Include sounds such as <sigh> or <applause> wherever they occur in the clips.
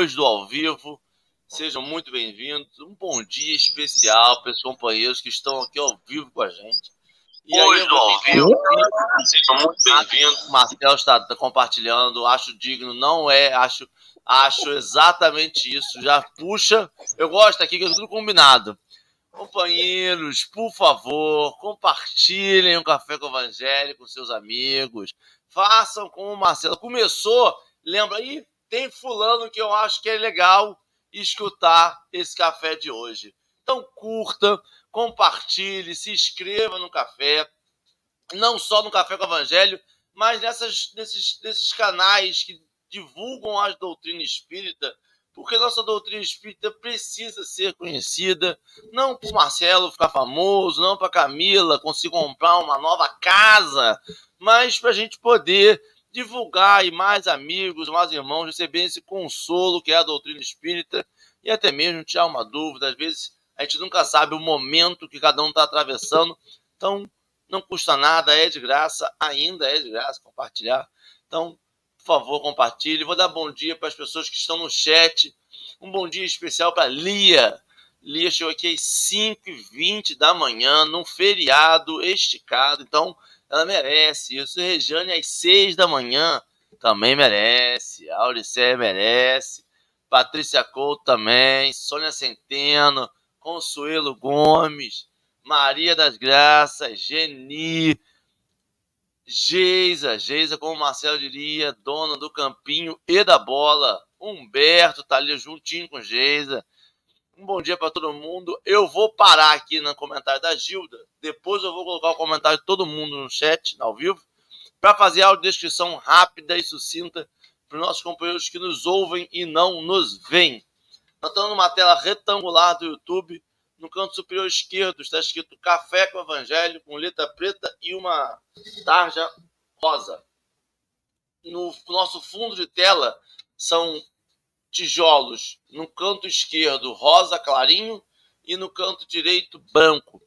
depois do ao vivo. Sejam muito bem-vindos. Um bom dia especial para os companheiros que estão aqui ao vivo com a gente. E Hoje do ao vivo, sejam muito bem-vindos. Marcel está compartilhando, acho digno, não é, acho, acho exatamente isso. Já puxa, eu gosto aqui que é tudo combinado. Companheiros, por favor, compartilhem o Café com o Evangelho com seus amigos. Façam como o Marcelo começou. Lembra aí? Tem fulano que eu acho que é legal escutar esse café de hoje. Então curta, compartilhe, se inscreva no café. Não só no Café com o Evangelho, mas nessas, nesses, nesses canais que divulgam a doutrina espírita porque nossa doutrina espírita precisa ser conhecida, não para o Marcelo ficar famoso, não para Camila conseguir comprar uma nova casa, mas para a gente poder divulgar e mais amigos, mais irmãos receberem esse consolo que é a doutrina espírita e até mesmo tirar uma dúvida. Às vezes a gente nunca sabe o momento que cada um está atravessando, então não custa nada, é de graça, ainda é de graça compartilhar. Então, por favor, compartilhe. Vou dar bom dia para as pessoas que estão no chat. Um bom dia especial para Lia. Lia chegou aqui às 5h20 da manhã, num feriado esticado. Então, ela merece isso. Rejane às 6 da manhã também merece. Auricé merece. Patrícia Couto também. Sônia Centeno. Consuelo Gomes. Maria das Graças. Geni. Geisa, Geisa, como o Marcelo diria, dona do campinho e da bola. Humberto tá ali juntinho com Geisa. Um bom dia para todo mundo. Eu vou parar aqui no comentário da Gilda. Depois eu vou colocar o comentário de todo mundo no chat, ao vivo, para fazer a descrição rápida e sucinta para os nossos companheiros que nos ouvem e não nos veem. Nós estamos numa tela retangular do YouTube no canto superior esquerdo está escrito Café com Evangelho, com letra preta e uma tarja rosa. No nosso fundo de tela são tijolos. No canto esquerdo, rosa clarinho, e no canto direito, branco.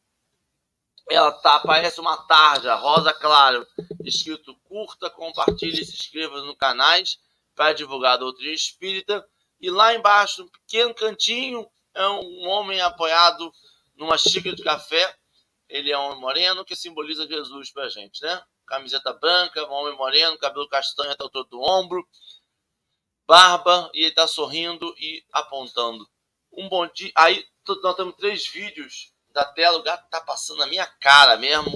Ela tá, parece uma tarja rosa claro, escrito curta, compartilhe e se inscreva no canais para divulgar a doutrina espírita. E lá embaixo, um pequeno cantinho, é um homem apoiado numa xícara de café. Ele é um homem moreno que simboliza Jesus para a gente, né? Camiseta branca, um homem moreno, cabelo castanho até o todo do ombro, barba, e ele está sorrindo e apontando. Um bom dia. Aí nós temos três vídeos da tela, o gato tá passando na minha cara mesmo.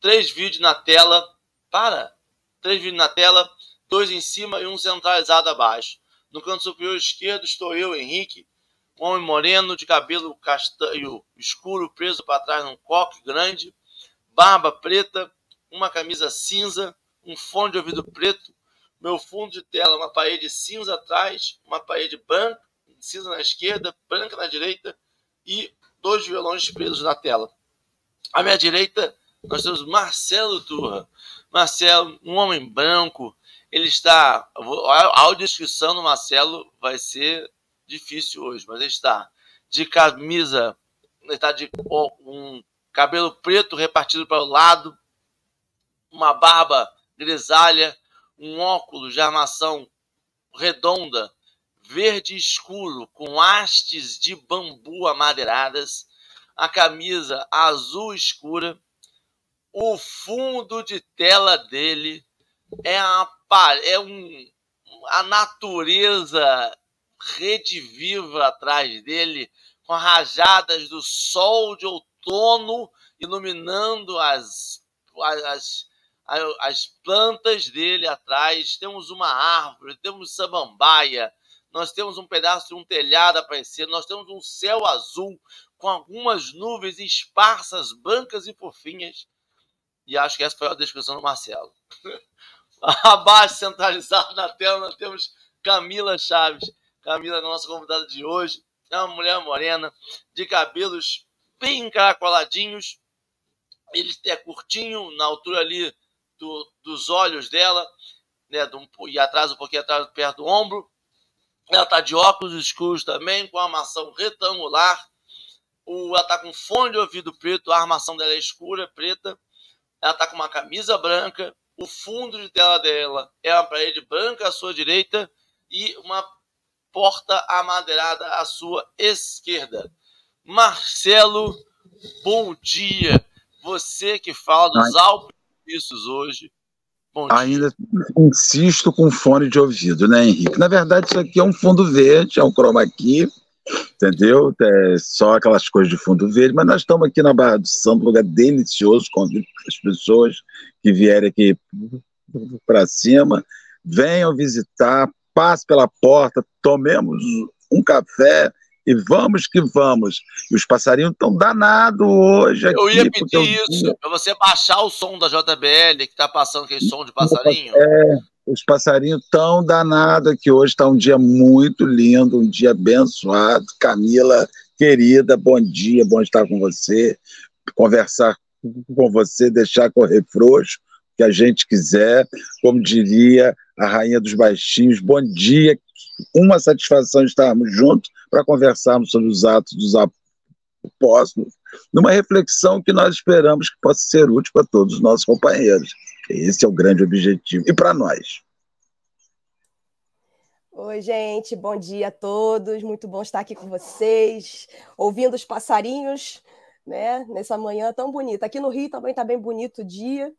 Três vídeos na tela. Para! Três vídeos na tela, dois em cima e um centralizado abaixo. No canto superior esquerdo estou eu, Henrique, um homem moreno de cabelo castanho escuro preso para trás num coque grande, barba preta, uma camisa cinza, um fone de ouvido preto, meu fundo de tela uma parede cinza atrás, uma parede branca, cinza na esquerda, branca na direita e dois violões presos na tela. À minha direita nós temos Marcelo Turra. Marcelo, um homem branco, ele está. A audiodescrição do Marcelo vai ser difícil hoje, mas ele está de camisa, ele está de um cabelo preto repartido para o lado, uma barba grisalha, um óculos de armação redonda, verde escuro, com hastes de bambu amadeiradas, a camisa azul escura, o fundo de tela dele é, a, é um, a natureza rede viva atrás dele, com rajadas do sol de outono iluminando as, as, as plantas dele atrás. Temos uma árvore, temos samambaia, nós temos um pedaço de um telhado aparecendo, nós temos um céu azul com algumas nuvens esparsas, brancas e fofinhas. E acho que essa foi a descrição do Marcelo. <laughs> Abaixo, centralizado na tela, nós temos Camila Chaves. Camila, nossa convidada de hoje, é uma mulher morena, de cabelos bem encaracoladinhos. Ele é curtinho, na altura ali do, dos olhos dela, né, do, e atrás, um pouquinho atrás, perto do ombro. Ela está de óculos escuros também, com armação retangular. O, ela está com fone de ouvido preto, a armação dela é escura, preta. ela tá com uma camisa branca, o fundo de tela dela é uma parede branca à sua direita e uma porta amadeirada à sua esquerda. Marcelo, bom dia. Você que fala dos Alpes hoje. Bom Ainda insisto com fone de ouvido, né, Henrique? Na verdade, isso aqui é um fundo verde, é um chroma key, entendeu? É só aquelas coisas de fundo verde, mas nós estamos aqui na Barra do Santo, lugar delicioso, convido as pessoas que vierem aqui para cima, venham visitar, passe pela porta, tomemos um café e vamos que vamos. E os passarinhos estão danados hoje. Aqui, eu ia pedir isso, para você baixar o som da JBL, que está passando aquele som de passarinho. É, os passarinhos tão danados aqui hoje. Está um dia muito lindo, um dia abençoado. Camila, querida, bom dia, bom estar com você, conversar com você, deixar correr frouxo, que a gente quiser. Como diria a rainha dos baixinhos, bom dia, uma satisfação estarmos juntos para conversarmos sobre os atos dos apóstolos, numa reflexão que nós esperamos que possa ser útil para todos os nossos companheiros. Esse é o grande objetivo. E para nós. Oi, gente, bom dia a todos. Muito bom estar aqui com vocês, ouvindo os passarinhos, né? Nessa manhã tão bonita. Aqui no Rio também está bem bonito o dia.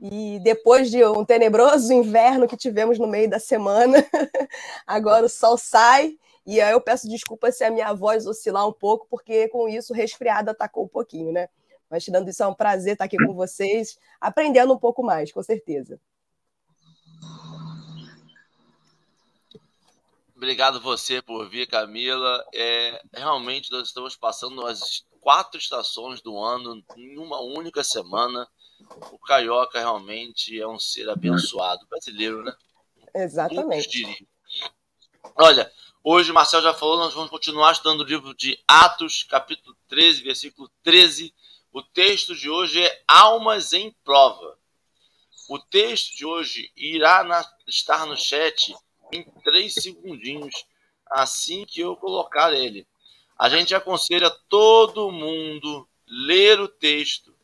E depois de um tenebroso inverno que tivemos no meio da semana, <laughs> agora o sol sai. E aí eu peço desculpa se a minha voz oscilar um pouco, porque com isso o resfriado atacou um pouquinho, né? Mas tirando isso, é um prazer estar aqui com vocês, aprendendo um pouco mais, com certeza. Obrigado você por vir, Camila. É, realmente nós estamos passando as quatro estações do ano em uma única semana o Carioca realmente é um ser abençoado brasileiro, né? Exatamente. Olha, hoje o Marcel já falou, nós vamos continuar estudando o livro de Atos, capítulo 13, versículo 13. O texto de hoje é Almas em Prova. O texto de hoje irá na, estar no chat em três segundinhos, assim que eu colocar ele. A gente aconselha todo mundo ler o texto,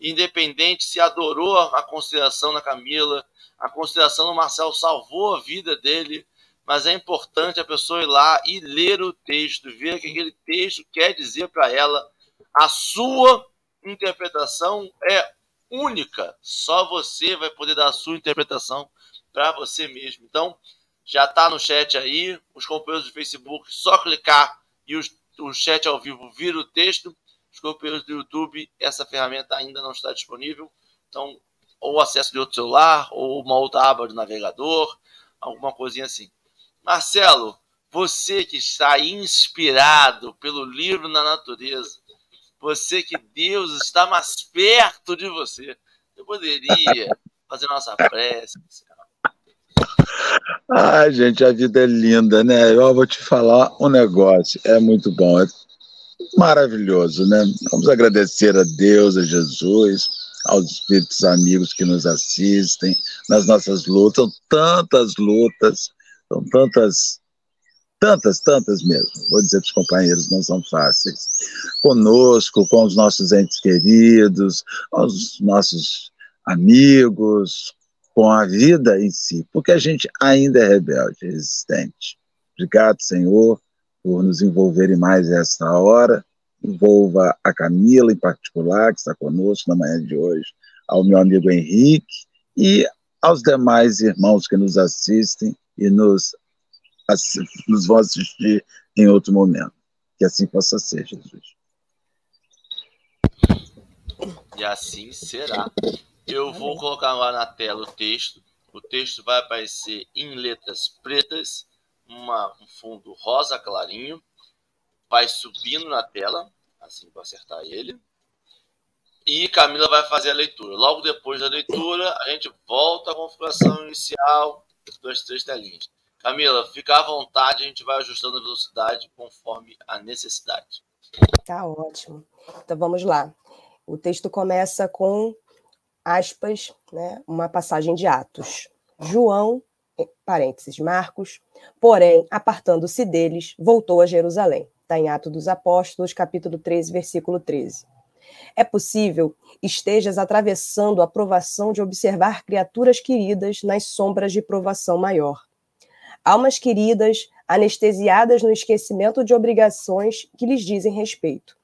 independente se adorou a consideração da Camila, a consideração do Marcel salvou a vida dele, mas é importante a pessoa ir lá e ler o texto, ver o que aquele texto quer dizer para ela. A sua interpretação é única, só você vai poder dar a sua interpretação para você mesmo. Então, já está no chat aí, os companheiros do Facebook, só clicar e os, o chat ao vivo vira o texto Desculpe, do YouTube, essa ferramenta ainda não está disponível. Então, ou acesso de outro celular, ou uma outra aba do navegador, alguma coisinha assim. Marcelo, você que está inspirado pelo livro na natureza, você que Deus está mais perto de você, eu poderia fazer nossa prece. Ai, gente, a vida é linda, né? Eu vou te falar um negócio, é muito bom. Maravilhoso, né? Vamos agradecer a Deus, a Jesus, aos espíritos amigos que nos assistem nas nossas lutas. São tantas lutas, são tantas, tantas, tantas mesmo. Vou dizer para os companheiros, não são fáceis. Conosco, com os nossos entes queridos, os nossos amigos, com a vida em si, porque a gente ainda é rebelde, resistente. Obrigado, Senhor, por nos envolverem mais esta hora. Envolva a Camila, em particular, que está conosco na manhã de hoje, ao meu amigo Henrique e aos demais irmãos que nos assistem e nos, nos vão assistir em outro momento. Que assim possa ser, Jesus. E assim será. Eu vou colocar lá na tela o texto. O texto vai aparecer em letras pretas uma, um fundo rosa clarinho, vai subindo na tela, assim para acertar ele. E Camila vai fazer a leitura. Logo depois da leitura, a gente volta à configuração inicial das três telinhas. Camila, fica à vontade, a gente vai ajustando a velocidade conforme a necessidade. Tá ótimo. Então vamos lá. O texto começa com aspas, né, uma passagem de Atos. João parênteses, Marcos, porém, apartando-se deles, voltou a Jerusalém. Está em Atos dos Apóstolos, capítulo 13, versículo 13. É possível estejas atravessando a provação de observar criaturas queridas nas sombras de provação maior. Almas queridas, anestesiadas no esquecimento de obrigações que lhes dizem respeito.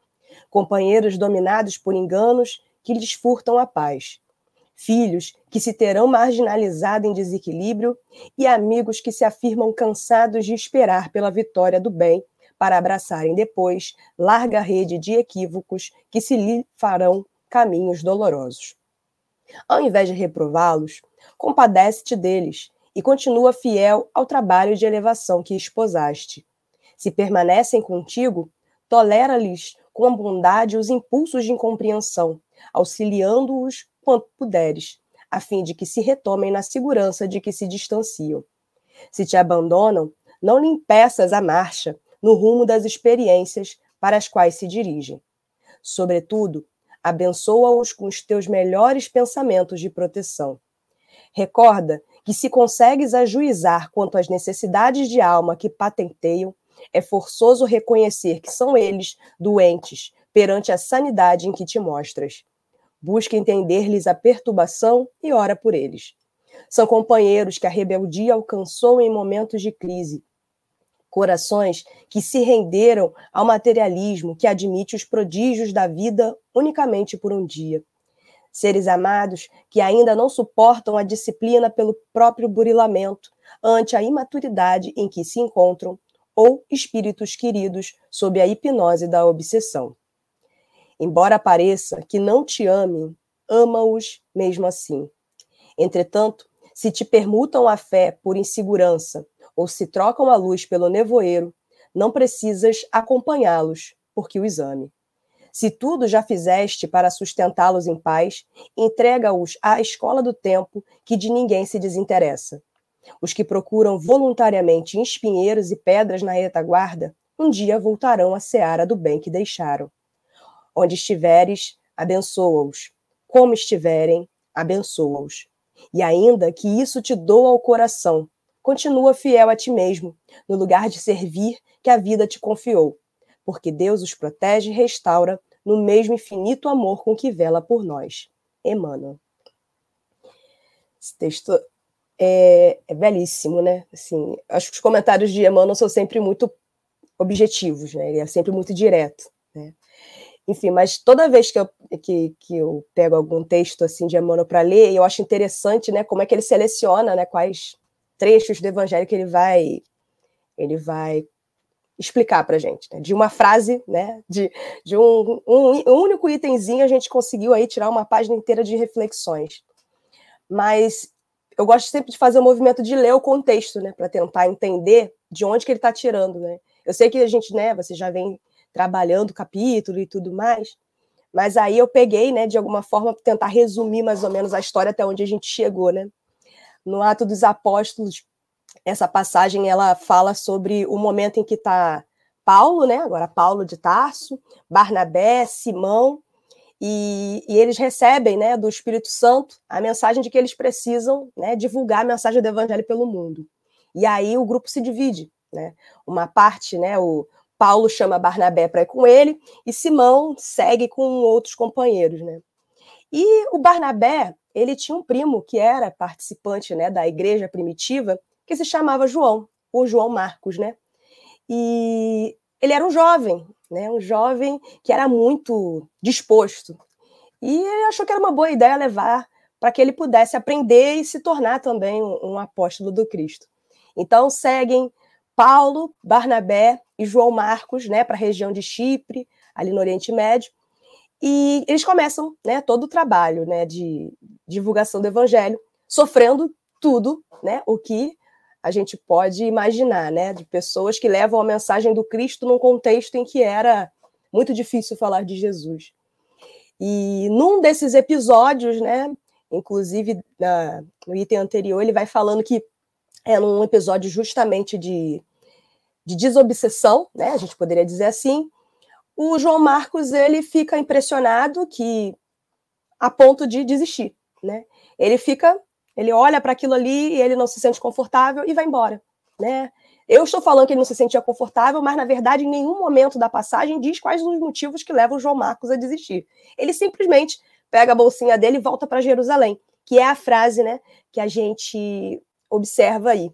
Companheiros dominados por enganos que lhes furtam a paz. Filhos que se terão marginalizado em desequilíbrio e amigos que se afirmam cansados de esperar pela vitória do bem para abraçarem depois larga rede de equívocos que se lhe farão caminhos dolorosos. Ao invés de reprová-los, compadece-te deles e continua fiel ao trabalho de elevação que esposaste. Se permanecem contigo, tolera-lhes com bondade os impulsos de incompreensão, auxiliando-os quanto puderes, a fim de que se retomem na segurança de que se distanciam. Se te abandonam, não lhe impeças a marcha, no rumo das experiências para as quais se dirigem. Sobretudo, abençoa-os com os teus melhores pensamentos de proteção. Recorda que, se consegues ajuizar quanto às necessidades de alma que patenteiam, é forçoso reconhecer que são eles doentes perante a sanidade em que te mostras. Busca entender-lhes a perturbação e ora por eles. São companheiros que a rebeldia alcançou em momentos de crise corações que se renderam ao materialismo que admite os prodígios da vida unicamente por um dia. Seres amados que ainda não suportam a disciplina pelo próprio burilamento ante a imaturidade em que se encontram, ou espíritos queridos sob a hipnose da obsessão. Embora pareça que não te amem, ama-os mesmo assim. Entretanto, se te permutam a fé por insegurança, ou se trocam a luz pelo nevoeiro, não precisas acompanhá-los, porque o exame. Se tudo já fizeste para sustentá-los em paz, entrega-os à escola do tempo, que de ninguém se desinteressa. Os que procuram voluntariamente espinheiros e pedras na retaguarda, um dia voltarão à seara do bem que deixaram. Onde estiveres, abençoa-os. Como estiverem, abençoa-os. E ainda que isso te doa ao coração, continua fiel a ti mesmo, no lugar de servir que a vida te confiou, porque Deus os protege e restaura no mesmo infinito amor com que vela por nós. Emmanuel. Esse texto é, é belíssimo, né? Assim, acho que os comentários de Emmanuel são sempre muito objetivos, né? Ele é sempre muito direto? Enfim, mas toda vez que eu, que, que eu pego algum texto assim de Emmanuel para ler, eu acho interessante, né, como é que ele seleciona, né, quais trechos do evangelho que ele vai ele vai explicar para a gente. Né? De uma frase, né? de, de um, um, um, único itemzinho, a gente conseguiu aí tirar uma página inteira de reflexões. Mas eu gosto sempre de fazer o movimento de ler o contexto, né? para tentar entender de onde que ele está tirando. Né? Eu sei que a gente, né, você já vem trabalhando o capítulo e tudo mais, mas aí eu peguei, né, de alguma forma, tentar resumir mais ou menos a história até onde a gente chegou, né? no Ato dos Apóstolos, essa passagem ela fala sobre o momento em que está Paulo, né? Agora Paulo de Tarso, Barnabé, Simão, e, e, eles recebem, né, do Espírito Santo a mensagem de que eles precisam, né, divulgar a mensagem do Evangelho pelo mundo. E aí o grupo se divide, né? Uma parte, né, o Paulo chama Barnabé para ir com ele e Simão segue com outros companheiros, né? E o Barnabé, ele tinha um primo que era participante né, da igreja primitiva, que se chamava João, o João Marcos, né? E ele era um jovem, né? Um jovem que era muito disposto. E ele achou que era uma boa ideia levar para que ele pudesse aprender e se tornar também um, um apóstolo do Cristo. Então seguem Paulo, Barnabé e João Marcos, né, para a região de Chipre, ali no Oriente Médio, e eles começam né, todo o trabalho né, de divulgação do evangelho, sofrendo tudo né, o que a gente pode imaginar, né, de pessoas que levam a mensagem do Cristo num contexto em que era muito difícil falar de Jesus. E num desses episódios, né, inclusive na, no item anterior, ele vai falando que é num episódio justamente de, de desobsessão, né, a gente poderia dizer assim, o João Marcos ele fica impressionado que a ponto de desistir, né? Ele fica, ele olha para aquilo ali e ele não se sente confortável e vai embora, né? Eu estou falando que ele não se sentia confortável, mas na verdade, em nenhum momento da passagem diz quais os motivos que levam o João Marcos a desistir. Ele simplesmente pega a bolsinha dele e volta para Jerusalém, que é a frase né, que a gente observa aí.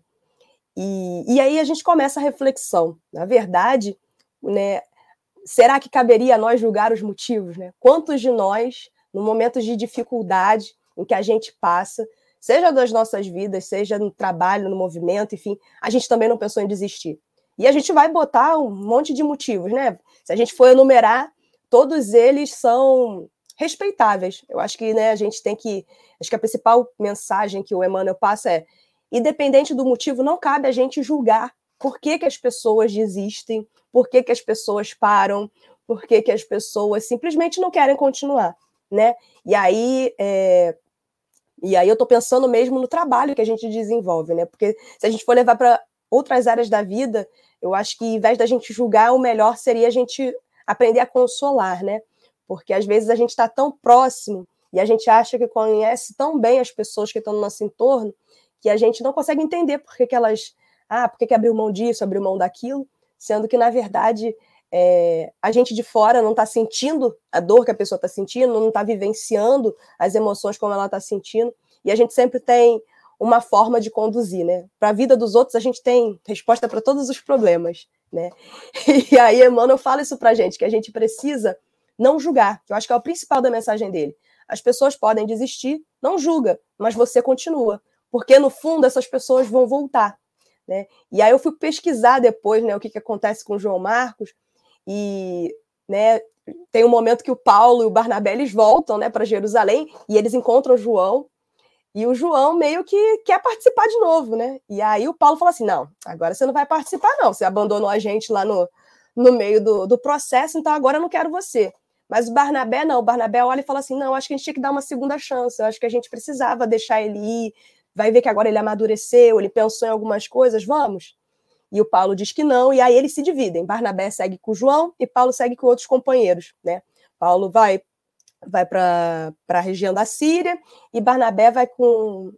E, e aí a gente começa a reflexão. Na verdade, né, será que caberia a nós julgar os motivos? Né? Quantos de nós, no momento de dificuldade em que a gente passa, seja das nossas vidas, seja no trabalho, no movimento, enfim, a gente também não pensou em desistir. E a gente vai botar um monte de motivos, né? Se a gente for enumerar, todos eles são respeitáveis. Eu acho que né, a gente tem que. Acho que a principal mensagem que o Emmanuel passa é: independente do motivo, não cabe a gente julgar por que, que as pessoas desistem, por que, que as pessoas param, por que, que as pessoas simplesmente não querem continuar, né? E aí, é... e aí eu estou pensando mesmo no trabalho que a gente desenvolve, né? Porque se a gente for levar para outras áreas da vida, eu acho que, em vez da gente julgar, o melhor seria a gente aprender a consolar, né? Porque às vezes a gente está tão próximo e a gente acha que conhece tão bem as pessoas que estão no nosso entorno que a gente não consegue entender por que, que elas. Ah, por que, que abriu mão disso, abriu mão daquilo, sendo que, na verdade, é, a gente de fora não está sentindo a dor que a pessoa está sentindo, não está vivenciando as emoções como ela está sentindo, e a gente sempre tem uma forma de conduzir, né? Para a vida dos outros, a gente tem resposta para todos os problemas, né? <laughs> E aí, Emmanuel fala isso para a gente, que a gente precisa não julgar, que eu acho que é o principal da mensagem dele. As pessoas podem desistir, não julga, mas você continua, porque no fundo essas pessoas vão voltar, né? E aí eu fui pesquisar depois, né, o que, que acontece com o João Marcos e, né, tem um momento que o Paulo e o Barnabé eles voltam, né, para Jerusalém e eles encontram o João e o João meio que quer participar de novo, né? E aí o Paulo fala assim: não, agora você não vai participar, não. Você abandonou a gente lá no, no meio do, do processo, então agora eu não quero você. Mas o Barnabé não, o Barnabé olha e fala assim: não, acho que a gente tinha que dar uma segunda chance, eu acho que a gente precisava deixar ele ir, vai ver que agora ele amadureceu, ele pensou em algumas coisas, vamos? E o Paulo diz que não, e aí eles se dividem. Barnabé segue com João e Paulo segue com outros companheiros, né? Paulo vai vai para a região da Síria e Barnabé vai com,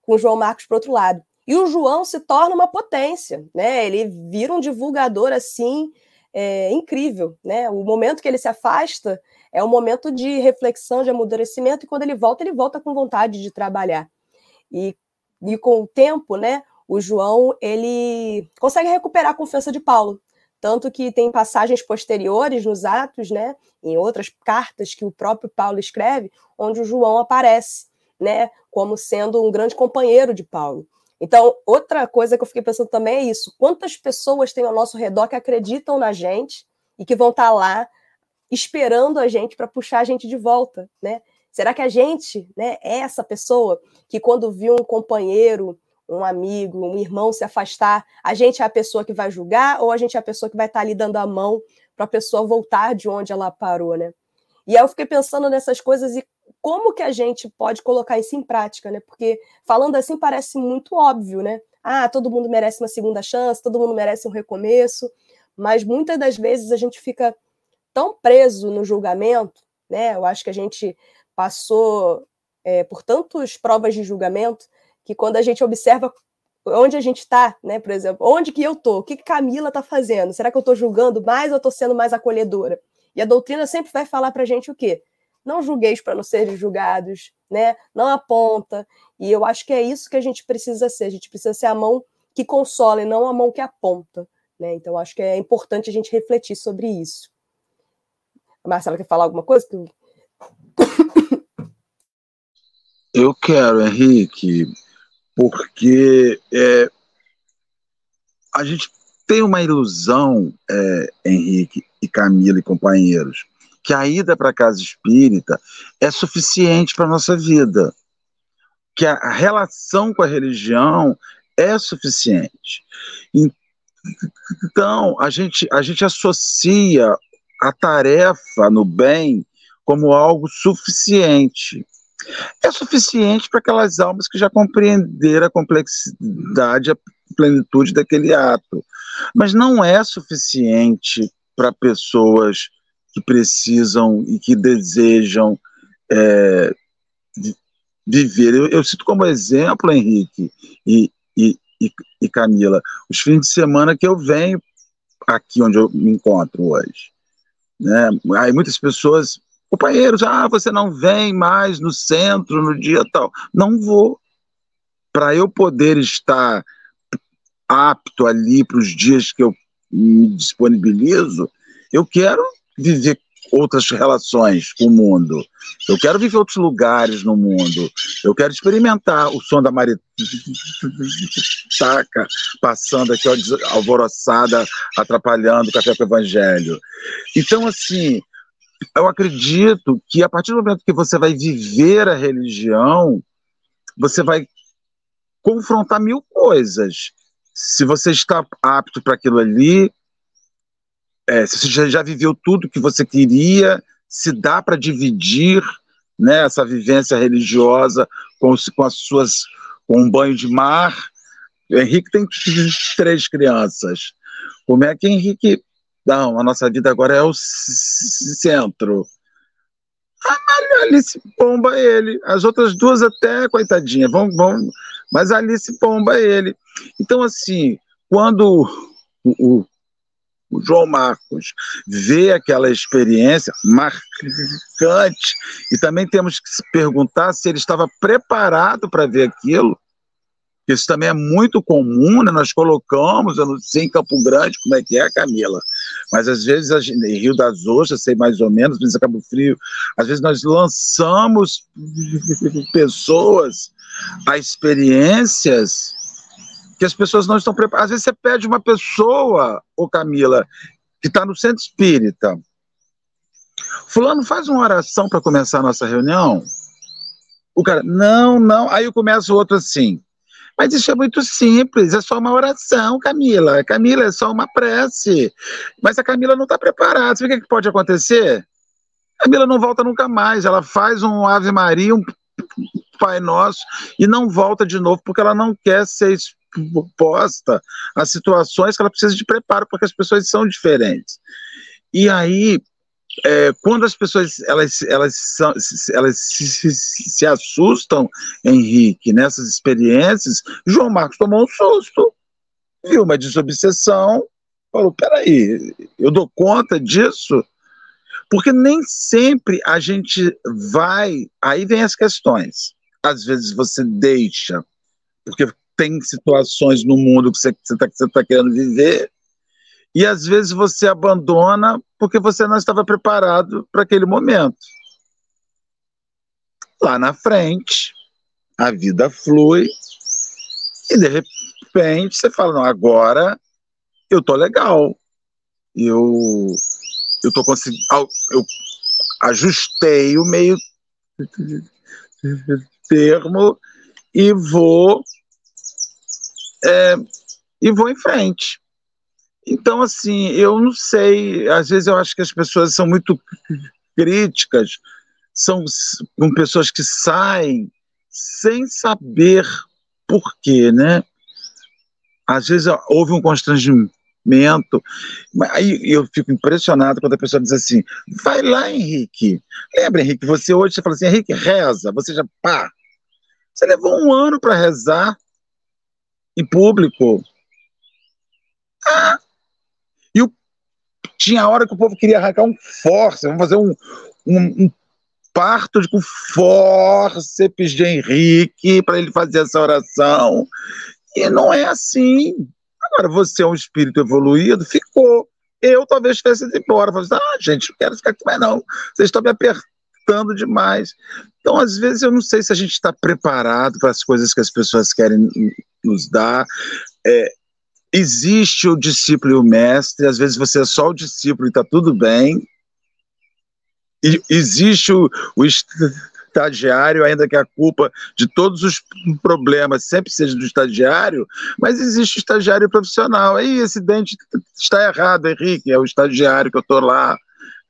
com João Marcos para outro lado. E o João se torna uma potência, né? Ele vira um divulgador assim é, incrível, né? O momento que ele se afasta é um momento de reflexão, de amadurecimento, e quando ele volta, ele volta com vontade de trabalhar. E, e com o tempo, né, o João ele consegue recuperar a confiança de Paulo. Tanto que tem passagens posteriores nos Atos, né, em outras cartas que o próprio Paulo escreve, onde o João aparece, né, como sendo um grande companheiro de Paulo. Então, outra coisa que eu fiquei pensando também é isso: quantas pessoas tem ao nosso redor que acreditam na gente e que vão estar tá lá esperando a gente para puxar a gente de volta, né? Será que a gente né, é essa pessoa que, quando viu um companheiro, um amigo, um irmão se afastar, a gente é a pessoa que vai julgar ou a gente é a pessoa que vai estar ali dando a mão para a pessoa voltar de onde ela parou, né? E aí eu fiquei pensando nessas coisas e como que a gente pode colocar isso em prática, né? Porque falando assim parece muito óbvio, né? Ah, todo mundo merece uma segunda chance, todo mundo merece um recomeço, mas muitas das vezes a gente fica tão preso no julgamento, né? Eu acho que a gente passou é, por tantas provas de julgamento que quando a gente observa onde a gente está, né, por exemplo, onde que eu tô, o que, Camila está fazendo, será que eu estou julgando mais ou estou sendo mais acolhedora? E a doutrina sempre vai falar para a gente o quê? Não julgueis para não serem julgados, né? Não aponta. E eu acho que é isso que a gente precisa ser. A gente precisa ser a mão que consola e não a mão que aponta. Né? Então, acho que é importante a gente refletir sobre isso. Marcela quer falar alguma coisa? Eu quero, Henrique, porque é, a gente tem uma ilusão, é, Henrique e Camila e companheiros, que a ida para a casa espírita é suficiente para a nossa vida, que a relação com a religião é suficiente. Então, a gente, a gente associa a tarefa no bem como algo suficiente é suficiente para aquelas almas que já compreenderam a complexidade, a plenitude daquele ato. Mas não é suficiente para pessoas que precisam e que desejam é, viver. Eu, eu, cito como exemplo, Henrique e, e, e, Camila, os fins de semana que eu venho aqui onde eu me encontro hoje. Né? Aí muitas pessoas, companheiros, ah, você não vem mais no centro no dia tal. Não vou. Para eu poder estar apto ali para os dias que eu me disponibilizo, eu quero viver outras relações com o mundo. Eu quero viver outros lugares no mundo. Eu quero experimentar o som da maritaca passando aqui alvoroçada, atrapalhando o café com o evangelho. Então, assim, eu acredito que a partir do momento que você vai viver a religião, você vai confrontar mil coisas. Se você está apto para aquilo ali, é, se você já, já viveu tudo que você queria, se dá para dividir né, essa vivência religiosa com, com as suas com um banho de mar. O Henrique tem três crianças. Como é que Henrique. Não, a nossa vida agora é o centro. A Alice pomba ele. As outras duas até, coitadinha, vão, vão, mas Alice pomba ele. Então, assim, quando o, o o João Marcos vê aquela experiência marcante e também temos que se perguntar se ele estava preparado para ver aquilo. Isso também é muito comum, né? nós colocamos, eu não sei em Campo Grande como é que é, Camila, mas às vezes em Rio das Ostras, sei mais ou menos, mas Cabo Frio, às vezes nós lançamos pessoas a experiências que as pessoas não estão preparadas. Às vezes você pede uma pessoa, ô Camila, que está no centro espírita. Fulano, faz uma oração para começar a nossa reunião. O cara, não, não. Aí eu começo outro assim. Mas isso é muito simples, é só uma oração, Camila. Camila, é só uma prece. Mas a Camila não está preparada. Sabe o que pode acontecer? A Camila não volta nunca mais. Ela faz um Ave Maria, um Pai Nosso, e não volta de novo, porque ela não quer ser posta a situações que ela precisa de preparo, porque as pessoas são diferentes. E aí, é, quando as pessoas elas, elas, são, elas se, se, se, assustam, Henrique, nessas experiências, João Marcos tomou um susto, viu uma desobsessão, falou: peraí, eu dou conta disso? Porque nem sempre a gente vai. Aí vem as questões. Às vezes você deixa, porque tem situações no mundo que você está tá querendo viver, e às vezes você abandona porque você não estava preparado para aquele momento. Lá na frente, a vida flui, e de repente você fala: não, agora eu tô legal, eu eu tô conseguindo, eu ajustei o meio termo e vou é, e vou em frente. Então, assim, eu não sei, às vezes eu acho que as pessoas são muito críticas, são, pessoas que saem sem saber por quê, né? Às vezes houve um constrangimento, aí eu fico impressionado quando a pessoa diz assim, vai lá, Henrique. Lembra, Henrique, você hoje você fala assim, Henrique, reza, você já, pá, você levou um ano para rezar, em público. Ah, e o, tinha hora que o povo queria arrancar um força, vamos fazer um, um, um parto de, com fórceps de Henrique para ele fazer essa oração. E não é assim. Agora, você é um espírito evoluído, ficou. Eu talvez tivesse ido embora. Falei, ah, gente, não quero ficar aqui mais não. Vocês estão me apertando demais. Então, às vezes, eu não sei se a gente está preparado para as coisas que as pessoas querem nos dar. É, existe o discípulo e o mestre, às vezes você é só o discípulo e está tudo bem. E existe o, o estagiário, ainda que a culpa de todos os problemas sempre seja do estagiário, mas existe o estagiário profissional. Aí esse dente está errado, Henrique, é o estagiário que eu estou lá.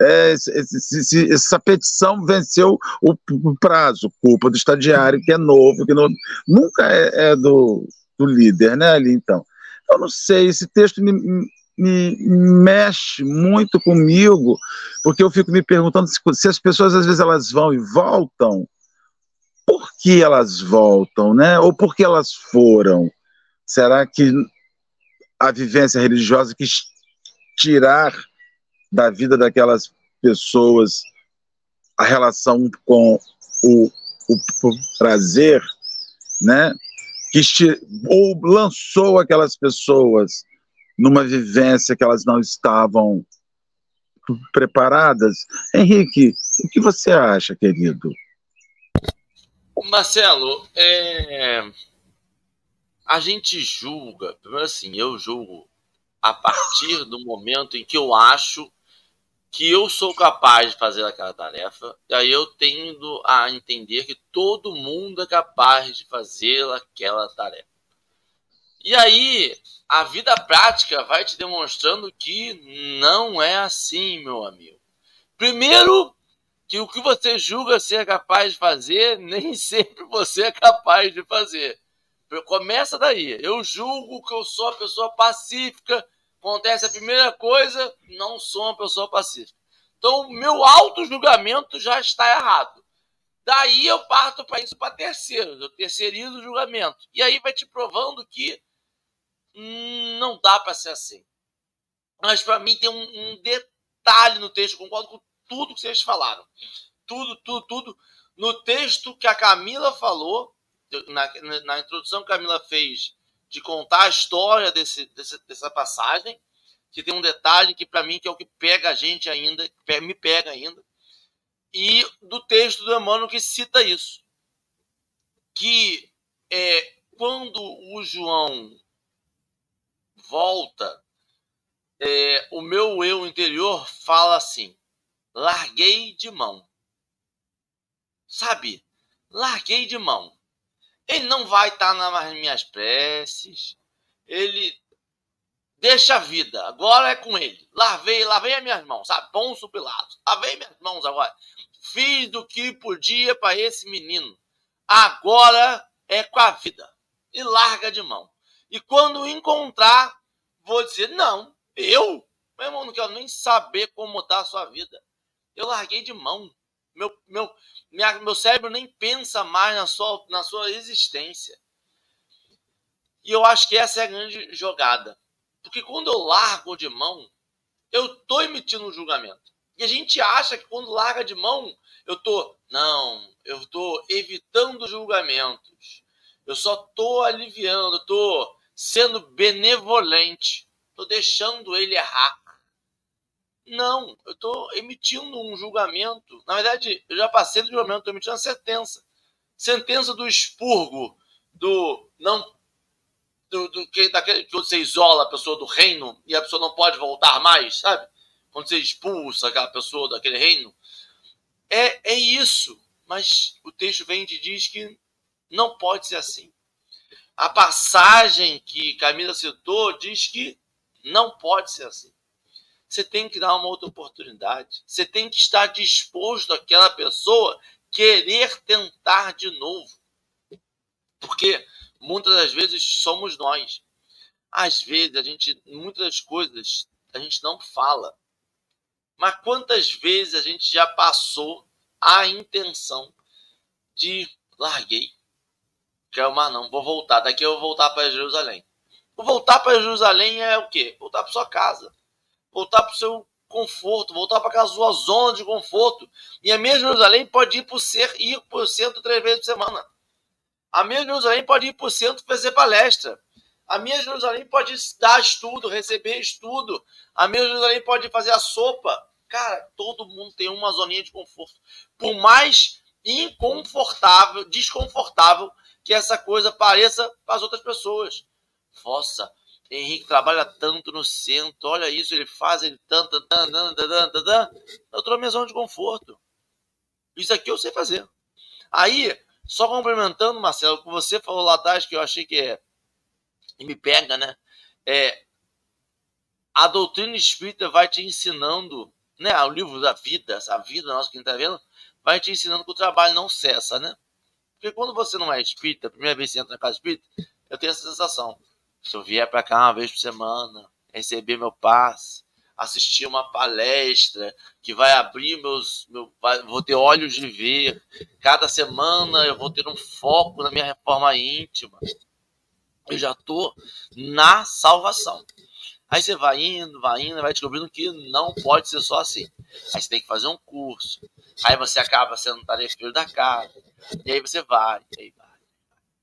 É, essa petição venceu o, prazo, culpa do estagiário que é novo, que não, nunca é, é do, do líder, né, ali então. Eu não sei, esse texto me, me mexe muito comigo, porque eu fico me perguntando se, se, as pessoas às vezes elas vão e voltam, por que elas voltam, né? Ou por que elas foram? Será que a vivência religiosa quis tirar da vida daquelas pessoas a relação com o, o, o prazer, né? Que ou lançou aquelas pessoas numa vivência que elas não estavam preparadas. Henrique, o que você acha, querido? Marcelo, é... a gente julga, primeiro assim, eu julgo a partir do momento em que eu acho que eu sou capaz de fazer aquela tarefa, e aí eu tendo a entender que todo mundo é capaz de fazer aquela tarefa. E aí, a vida prática vai te demonstrando que não é assim, meu amigo. Primeiro, que o que você julga ser capaz de fazer, <laughs> nem sempre você é capaz de fazer. Começa daí. Eu julgo que eu sou uma pessoa pacífica. Acontece a primeira coisa, não sou uma pessoa pacífica. Então, meu auto-julgamento já está errado. Daí eu parto para isso para terceiro. Eu terceirizo o julgamento. E aí vai te provando que hum, não dá para ser assim. Mas para mim tem um, um detalhe no texto, concordo com tudo que vocês falaram. Tudo, tudo, tudo. No texto que a Camila falou, na, na introdução que a Camila fez, de contar a história desse, dessa passagem, que tem um detalhe que para mim que é o que pega a gente ainda, me pega ainda, e do texto do Emmanuel que cita isso. Que é, quando o João volta, é, o meu eu interior fala assim: larguei de mão. Sabe? Larguei de mão. Ele não vai estar nas minhas preces. Ele deixa a vida. Agora é com ele. Lavei, lavei as minhas mãos, sabe? Ponço Pilatos. Lavei minhas mãos agora. Fiz do que podia para esse menino. Agora é com a vida. E larga de mão. E quando encontrar, vou dizer: não, eu? Meu irmão, não quero nem saber como mudar a sua vida. Eu larguei de mão. Meu, meu, minha, meu cérebro nem pensa mais na sua, na sua existência. E eu acho que essa é a grande jogada. Porque quando eu largo de mão, eu estou emitindo um julgamento. E a gente acha que quando larga de mão, eu tô, não, eu estou evitando julgamentos. Eu só estou aliviando, estou sendo benevolente, estou deixando ele errar. Não, eu estou emitindo um julgamento. Na verdade, eu já passei do julgamento, estou emitindo uma sentença. Sentença do expurgo, do não. Do, do, que, daquele, que você isola a pessoa do reino e a pessoa não pode voltar mais, sabe? Quando você expulsa aquela pessoa daquele reino. É, é isso. Mas o texto vem e diz que não pode ser assim. A passagem que Camila citou diz que não pode ser assim você tem que dar uma outra oportunidade. Você tem que estar disposto àquela pessoa querer tentar de novo. Porque muitas das vezes somos nós. Às vezes a gente, muitas coisas a gente não fala. Mas quantas vezes a gente já passou a intenção de larguei. Quero mais não, vou voltar. Daqui eu vou voltar para Jerusalém. Voltar para Jerusalém é o quê? Voltar para sua casa voltar para o seu conforto, voltar para aquela sua zona de conforto. E a mesma Jerusalém pode ir para o ser, ir o centro três vezes por semana. A mesma Jerusalém pode ir para o centro fazer palestra. A minha Jerusalém pode dar estudo, receber estudo. A minha Jerusalém pode fazer a sopa. Cara, todo mundo tem uma zoninha de conforto. Por mais inconfortável, desconfortável que essa coisa pareça para as outras pessoas. Nossa, Henrique trabalha tanto no centro, olha isso, ele faz, ele tanto. Eu estou na minha zona de conforto. Isso aqui eu sei fazer. Aí, só complementando, Marcelo, o que você falou lá atrás, que eu achei que é. Me pega, né? É, a doutrina espírita vai te ensinando, né? O livro da vida, essa vida nossa que a gente está vendo, vai te ensinando que o trabalho não cessa, né? Porque quando você não é espírita, a primeira vez que você entra na casa espírita, eu tenho essa sensação. Se eu vier para cá uma vez por semana, receber meu passe, assistir uma palestra que vai abrir meus. Meu, vou ter olhos de ver. Cada semana eu vou ter um foco na minha reforma íntima. eu já estou na salvação. Aí você vai indo, vai indo, vai descobrindo que não pode ser só assim. Aí você tem que fazer um curso. Aí você acaba sendo tarefeiro da casa. E aí você vai, e aí vai.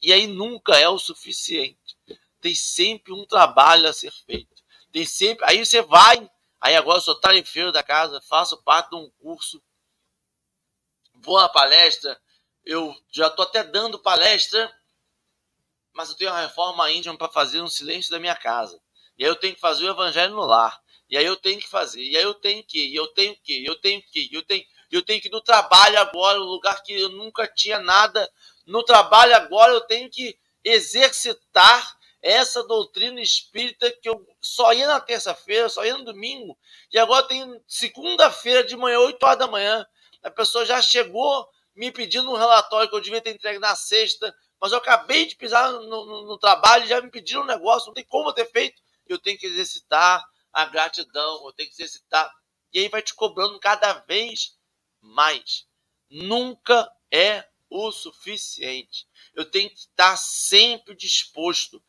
E aí nunca é o suficiente. Tem sempre um trabalho a ser feito. Tem sempre. Aí você vai. Aí agora eu sou tarefeiro da casa, faço parte de um curso, vou na palestra, eu já estou até dando palestra mas eu tenho uma reforma íntima para fazer no silêncio da minha casa. E aí eu tenho que fazer o evangelho no lar. E aí eu tenho que fazer. E aí eu tenho que, e eu tenho que, eu tenho que, eu tenho, eu tenho que ir no trabalho agora, um lugar que eu nunca tinha nada. No trabalho agora eu tenho que exercitar essa doutrina espírita que eu só ia na terça-feira, só ia no domingo, e agora tem segunda-feira de manhã, 8 horas da manhã. A pessoa já chegou me pedindo um relatório que eu devia ter entregue na sexta, mas eu acabei de pisar no, no, no trabalho, já me pediram um negócio, não tem como ter feito. Eu tenho que exercitar a gratidão, eu tenho que exercitar. E aí vai te cobrando cada vez mais. Nunca é o suficiente. Eu tenho que estar sempre disposto.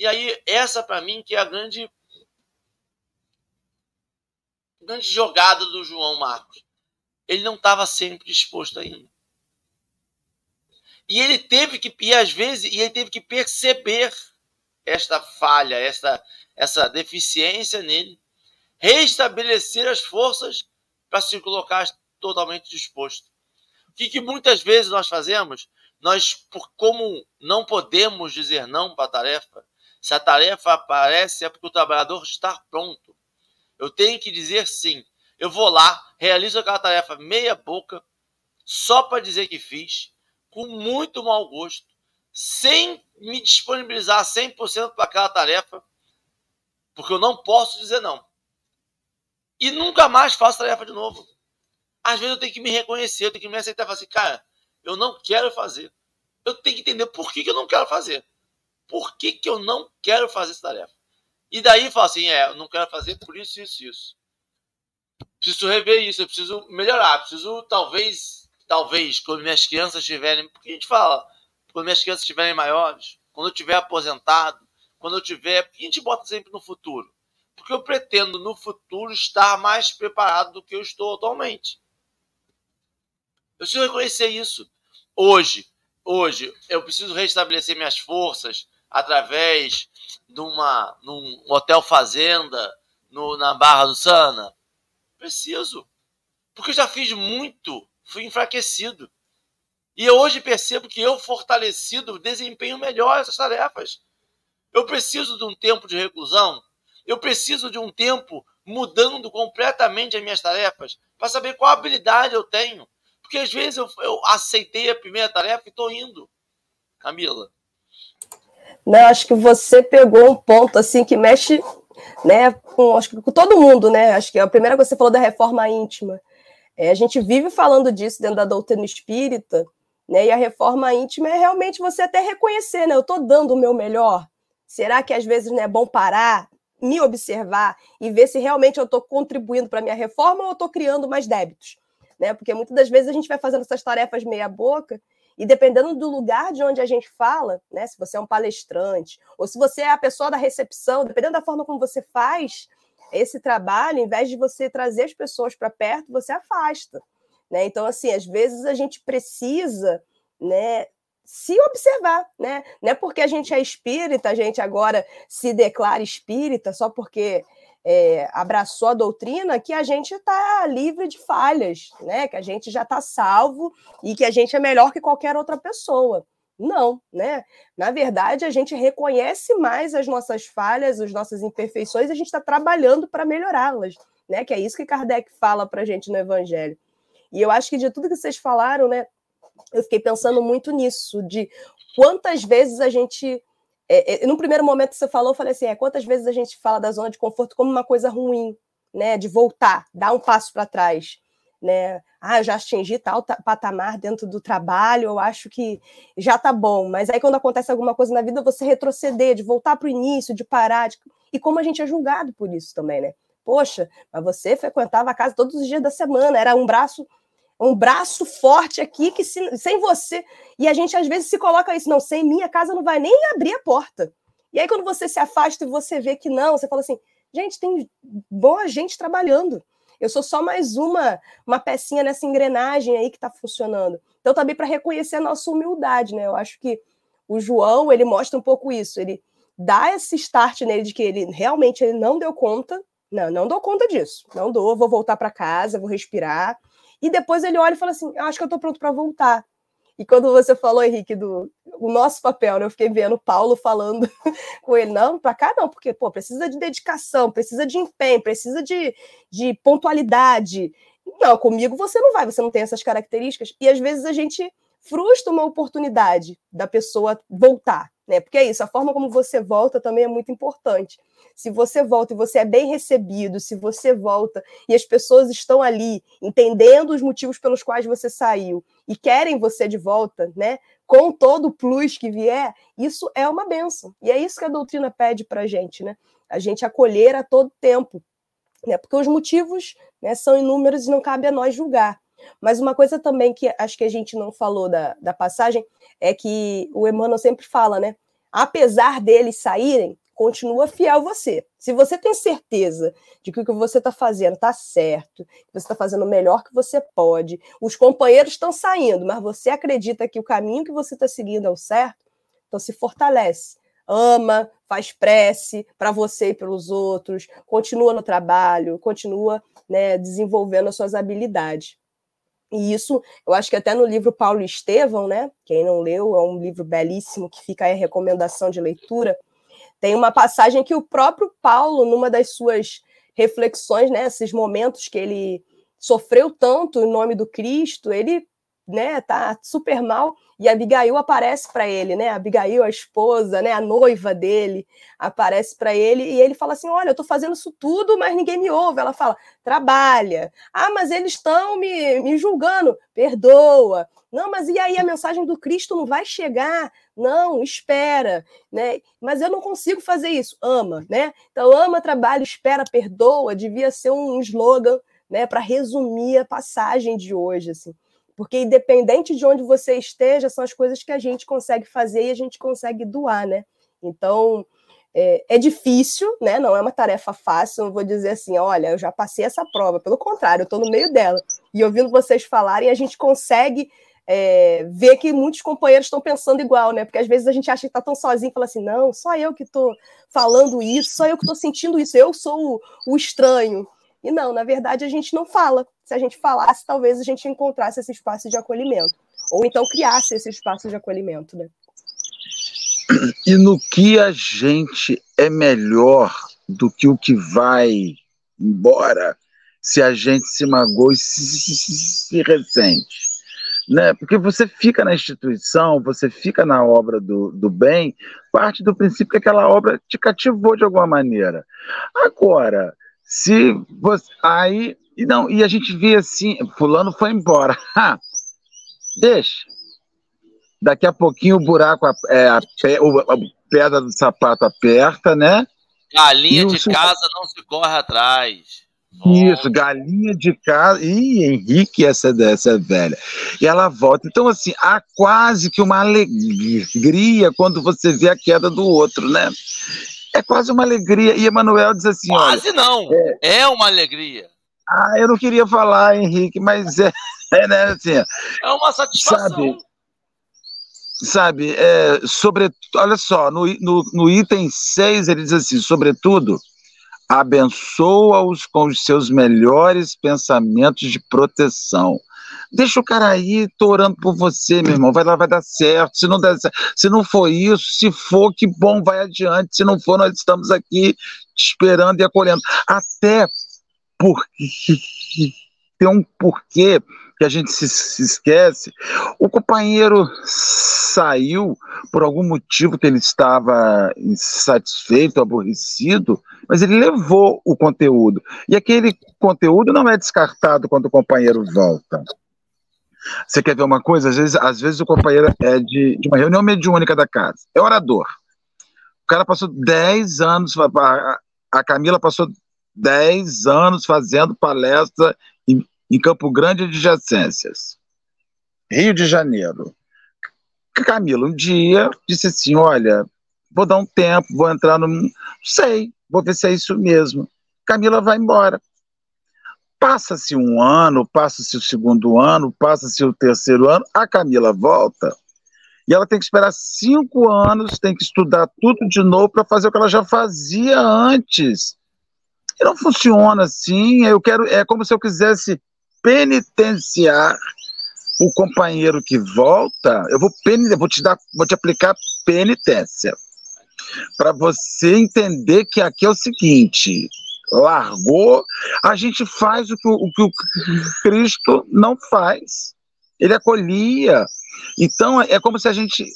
E aí, essa para mim que é a grande, grande jogada do João Marcos. Ele não estava sempre disposto ainda. E ele teve que, e às vezes, e ele teve que perceber esta falha, esta, essa deficiência nele, restabelecer as forças para se colocar totalmente disposto. O que, que muitas vezes nós fazemos? Nós, por como não podemos dizer não para a tarefa, se a tarefa aparece é porque o trabalhador está pronto. Eu tenho que dizer sim. Eu vou lá, realizo aquela tarefa meia boca, só para dizer que fiz, com muito mau gosto, sem me disponibilizar 100% para aquela tarefa, porque eu não posso dizer não. E nunca mais faço tarefa de novo. Às vezes eu tenho que me reconhecer, eu tenho que me aceitar e falar assim, cara, eu não quero fazer. Eu tenho que entender por que, que eu não quero fazer. Por que, que eu não quero fazer essa tarefa? E daí falo assim, é, eu não quero fazer por isso, isso, isso. Preciso rever isso, eu preciso melhorar, preciso talvez talvez, quando minhas crianças estiverem. Porque a gente fala, quando minhas crianças estiverem maiores, quando eu estiver aposentado, quando eu tiver. A gente bota sempre no futuro. Porque eu pretendo no futuro estar mais preparado do que eu estou atualmente. Eu preciso reconhecer isso. Hoje, hoje, eu preciso restabelecer minhas forças através de uma num hotel fazenda no, na Barra do Sana. Preciso. Porque eu já fiz muito fui enfraquecido. E eu hoje percebo que eu, fortalecido, desempenho melhor essas tarefas. Eu preciso de um tempo de reclusão, eu preciso de um tempo mudando completamente as minhas tarefas, para saber qual habilidade eu tenho. Porque às vezes eu, eu aceitei a primeira tarefa e estou indo. Camila. Não, acho que você pegou um ponto assim que mexe né, com, acho que com todo mundo, né? Acho que a primeira coisa que você falou da reforma íntima. É, a gente vive falando disso dentro da doutrina espírita, né? E a reforma íntima é realmente você até reconhecer, né? Eu estou dando o meu melhor. Será que às vezes não é bom parar, me observar e ver se realmente eu estou contribuindo para a minha reforma ou estou criando mais débitos? Né? Porque muitas das vezes a gente vai fazendo essas tarefas meia boca e dependendo do lugar de onde a gente fala, né? Se você é um palestrante ou se você é a pessoa da recepção, dependendo da forma como você faz, esse trabalho, em vez de você trazer as pessoas para perto, você afasta. Né? Então, assim, às vezes a gente precisa né, se observar, né? Não é porque a gente é espírita, a gente agora se declara espírita só porque é, abraçou a doutrina que a gente está livre de falhas, né? Que a gente já está salvo e que a gente é melhor que qualquer outra pessoa. Não, né? Na verdade, a gente reconhece mais as nossas falhas, as nossas imperfeições, e a gente está trabalhando para melhorá-las, né? Que é isso que Kardec fala para a gente no Evangelho. E eu acho que de tudo que vocês falaram, né? Eu fiquei pensando muito nisso, de quantas vezes a gente. É, é, no primeiro momento que você falou, eu falei assim: é, quantas vezes a gente fala da zona de conforto como uma coisa ruim, né? De voltar, dar um passo para trás né? Ah, eu já atingi tal patamar dentro do trabalho, eu acho que já tá bom. Mas aí quando acontece alguma coisa na vida, você retroceder, de voltar para o início, de parar. De... E como a gente é julgado por isso também, né? Poxa, mas você frequentava a casa todos os dias da semana, era um braço um braço forte aqui que se, sem você. E a gente às vezes se coloca isso, não, sem minha casa não vai nem abrir a porta. E aí, quando você se afasta e você vê que não, você fala assim: gente, tem boa gente trabalhando. Eu sou só mais uma, uma pecinha nessa engrenagem aí que está funcionando. Então, também para reconhecer a nossa humildade, né? Eu acho que o João, ele mostra um pouco isso. Ele dá esse start nele de que ele realmente ele não deu conta. Não, não dou conta disso. Não dou, vou voltar para casa, vou respirar. E depois ele olha e fala assim: acho que eu estou pronto para voltar. E quando você falou, Henrique, do o nosso papel, né? Eu fiquei vendo Paulo falando <laughs> com ele, não, para cá não, porque, pô, precisa de dedicação, precisa de empenho, precisa de, de pontualidade. Não, comigo você não vai, você não tem essas características. E às vezes a gente frustra uma oportunidade da pessoa voltar, né? Porque é isso, a forma como você volta também é muito importante. Se você volta e você é bem recebido, se você volta e as pessoas estão ali entendendo os motivos pelos quais você saiu e querem você de volta, né? Com todo o plus que vier, isso é uma benção. E é isso que a doutrina pede para a gente, né? A gente acolher a todo tempo, né? Porque os motivos né, são inúmeros e não cabe a nós julgar. Mas uma coisa também que acho que a gente não falou da, da passagem é que o Emmanuel sempre fala, né? Apesar deles saírem, continua fiel você. Se você tem certeza de que o que você está fazendo está certo, que você está fazendo o melhor que você pode, os companheiros estão saindo, mas você acredita que o caminho que você está seguindo é o certo, então se fortalece. Ama, faz prece para você e pelos outros, continua no trabalho, continua né, desenvolvendo as suas habilidades. E isso, eu acho que até no livro Paulo Estevão, né? Quem não leu, é um livro belíssimo que fica aí a recomendação de leitura. Tem uma passagem que o próprio Paulo, numa das suas reflexões, né, esses momentos que ele sofreu tanto em nome do Cristo, ele né, tá super mal, e Abigail aparece para ele, né? Abigail, a esposa, né, a noiva dele, aparece para ele e ele fala assim: "Olha, eu estou fazendo isso tudo, mas ninguém me ouve". Ela fala: "Trabalha". "Ah, mas eles estão me, me julgando". "Perdoa". "Não, mas e aí a mensagem do Cristo não vai chegar". "Não, espera", né? "Mas eu não consigo fazer isso". Ama, né? Então ama, trabalha, espera, perdoa, devia ser um slogan, né, para resumir a passagem de hoje assim. Porque independente de onde você esteja, são as coisas que a gente consegue fazer e a gente consegue doar, né? Então, é, é, difícil, né? Não é uma tarefa fácil. Não vou dizer assim, olha, eu já passei essa prova. Pelo contrário, eu estou no meio dela. E ouvindo vocês falarem, a gente consegue é, ver que muitos companheiros estão pensando igual, né? Porque às vezes a gente acha que está tão sozinho fala assim, não, só eu que estou falando isso, só eu que estou sentindo isso, eu sou o, o estranho. E não, na verdade, a gente não fala. Se a gente falasse, talvez a gente encontrasse esse espaço de acolhimento. Ou então criasse esse espaço de acolhimento, né? E no que a gente é melhor do que o que vai embora se a gente se magoa e se, se, se ressente? Né? Porque você fica na instituição, você fica na obra do, do bem, parte do princípio que aquela obra te cativou de alguma maneira. Agora, se você, aí e não e a gente vê assim, fulano foi embora. <laughs> deixa. Daqui a pouquinho o buraco é, a, a, pedra do sapato aperta, né? Galinha de casa não se corre atrás. Isso, galinha de casa. Ih, Henrique, essa, essa é velha. E ela volta. Então, assim, há quase que uma alegria quando você vê a queda do outro, né? É quase uma alegria. E Emanuel diz assim: Quase olha, não, é... é uma alegria. Ah, eu não queria falar, Henrique, mas é, <laughs> é né, assim. É uma satisfação. Sabe, sabe é, sobre, olha só, no, no, no item 6 ele diz assim: sobretudo, abençoa-os com os seus melhores pensamentos de proteção Deixa o cara aí, tô orando por você, meu irmão. Vai lá, vai dar certo. Se não der se não for isso, se for, que bom, vai adiante. Se não for, nós estamos aqui te esperando e acolhendo. Até porque <laughs> tem um porquê que a gente se, se, esquece. O companheiro saiu por algum motivo que ele estava insatisfeito, aborrecido, mas ele levou o conteúdo. E aquele conteúdo não é descartado quando o companheiro volta. Você quer ver uma coisa? Às vezes, às vezes o companheiro é de, de uma reunião mediúnica da casa, é orador. O cara passou 10 anos, a Camila passou 10 anos fazendo palestra em, em Campo Grande de adjacências, Rio de Janeiro. Camila, um dia, disse assim: Olha, vou dar um tempo, vou entrar no. Sei, vou ver se é isso mesmo. Camila vai embora. Passa-se um ano, passa-se o segundo ano, passa-se o terceiro ano, a Camila volta e ela tem que esperar cinco anos, tem que estudar tudo de novo para fazer o que ela já fazia antes. E não funciona assim. Eu quero, é como se eu quisesse penitenciar o companheiro que volta. Eu vou, vou te dar, vou te aplicar penitência para você entender que aqui é o seguinte: largou, a gente faz o que o, que o Cristo não faz. Ele acolhia. Então é como se a gente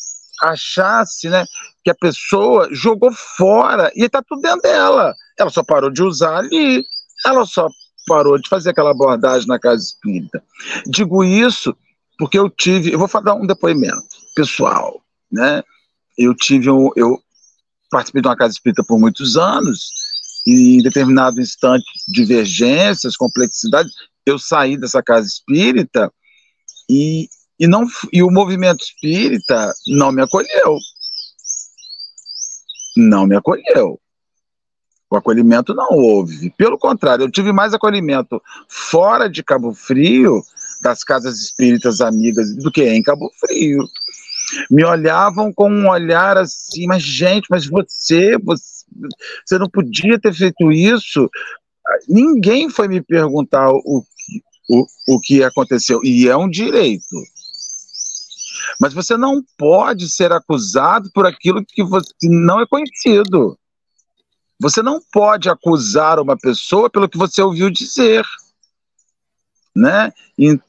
achasse, né, que a pessoa jogou fora e está tudo dentro dela. Ela só parou de usar ali. Ela só parou de fazer aquela abordagem na casa espírita. Digo isso porque eu tive, eu vou dar um depoimento pessoal, né? Eu tive um, eu participei de uma casa espírita por muitos anos e em determinado instante, divergências, complexidades, eu saí dessa casa espírita e, e, não, e o movimento espírita não me acolheu. Não me acolheu. O acolhimento não houve. Pelo contrário, eu tive mais acolhimento fora de Cabo Frio, das casas espíritas amigas, do que em Cabo Frio. Me olhavam com um olhar assim, mas gente, mas você, você você não podia ter feito isso. Ninguém foi me perguntar o, o, o que aconteceu, e é um direito. Mas você não pode ser acusado por aquilo que você não é conhecido. Você não pode acusar uma pessoa pelo que você ouviu dizer. Né? Então,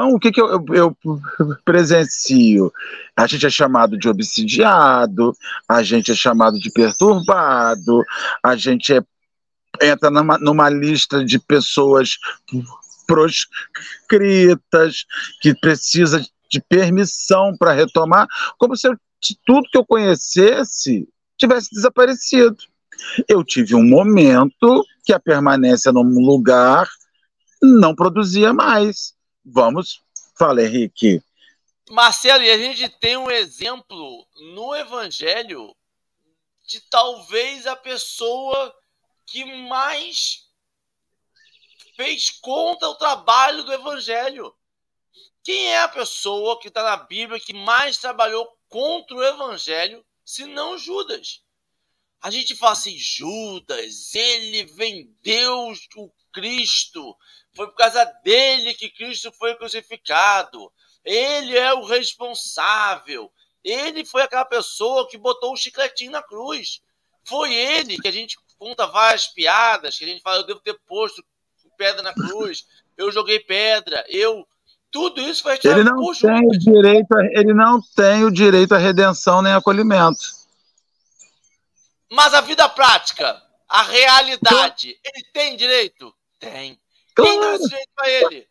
o que, que eu, eu, eu, <laughs> presencio? A gente é chamado de obsidiado, a gente é chamado de perturbado, a gente é, entra numa, numa lista de pessoas proscritas, que precisa de permissão para retomar, como se eu, tudo que eu conhecesse tivesse desaparecido. Eu tive um momento que a permanência num lugar não produzia mais. Vamos, fala Henrique. Marcelo, e a gente tem um exemplo no Evangelho de talvez a pessoa que mais fez contra o trabalho do Evangelho. Quem é a pessoa que está na Bíblia que mais trabalhou contra o Evangelho, se não Judas? A gente fala assim, Judas, ele vendeu o Cristo, foi por causa dele que Cristo foi crucificado. Ele é o responsável. Ele foi aquela pessoa que botou o chicletinho na cruz. Foi ele que a gente conta várias piadas, que a gente fala, eu devo ter posto pedra na cruz, eu joguei pedra, eu. Tudo isso foi ele não por tem o direito a, Ele não tem o direito à redenção nem acolhimento. Mas a vida prática, a realidade, ele tem direito? Tem. Claro. Quem deu esse direito pra ele?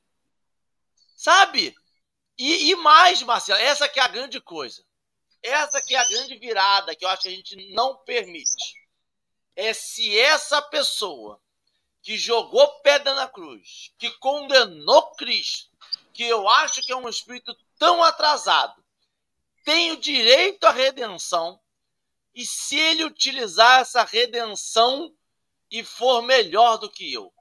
Sabe? E, e, mais, Marcelo, essa que é a grande coisa. Essa que é a grande virada que eu acho que a gente não permite. É se essa pessoa que jogou pedra na cruz, que condenou Cristo, que eu acho que é um espírito tão atrasado, tem o direito à redenção, e se ele utilizar essa redenção e for melhor do que eu,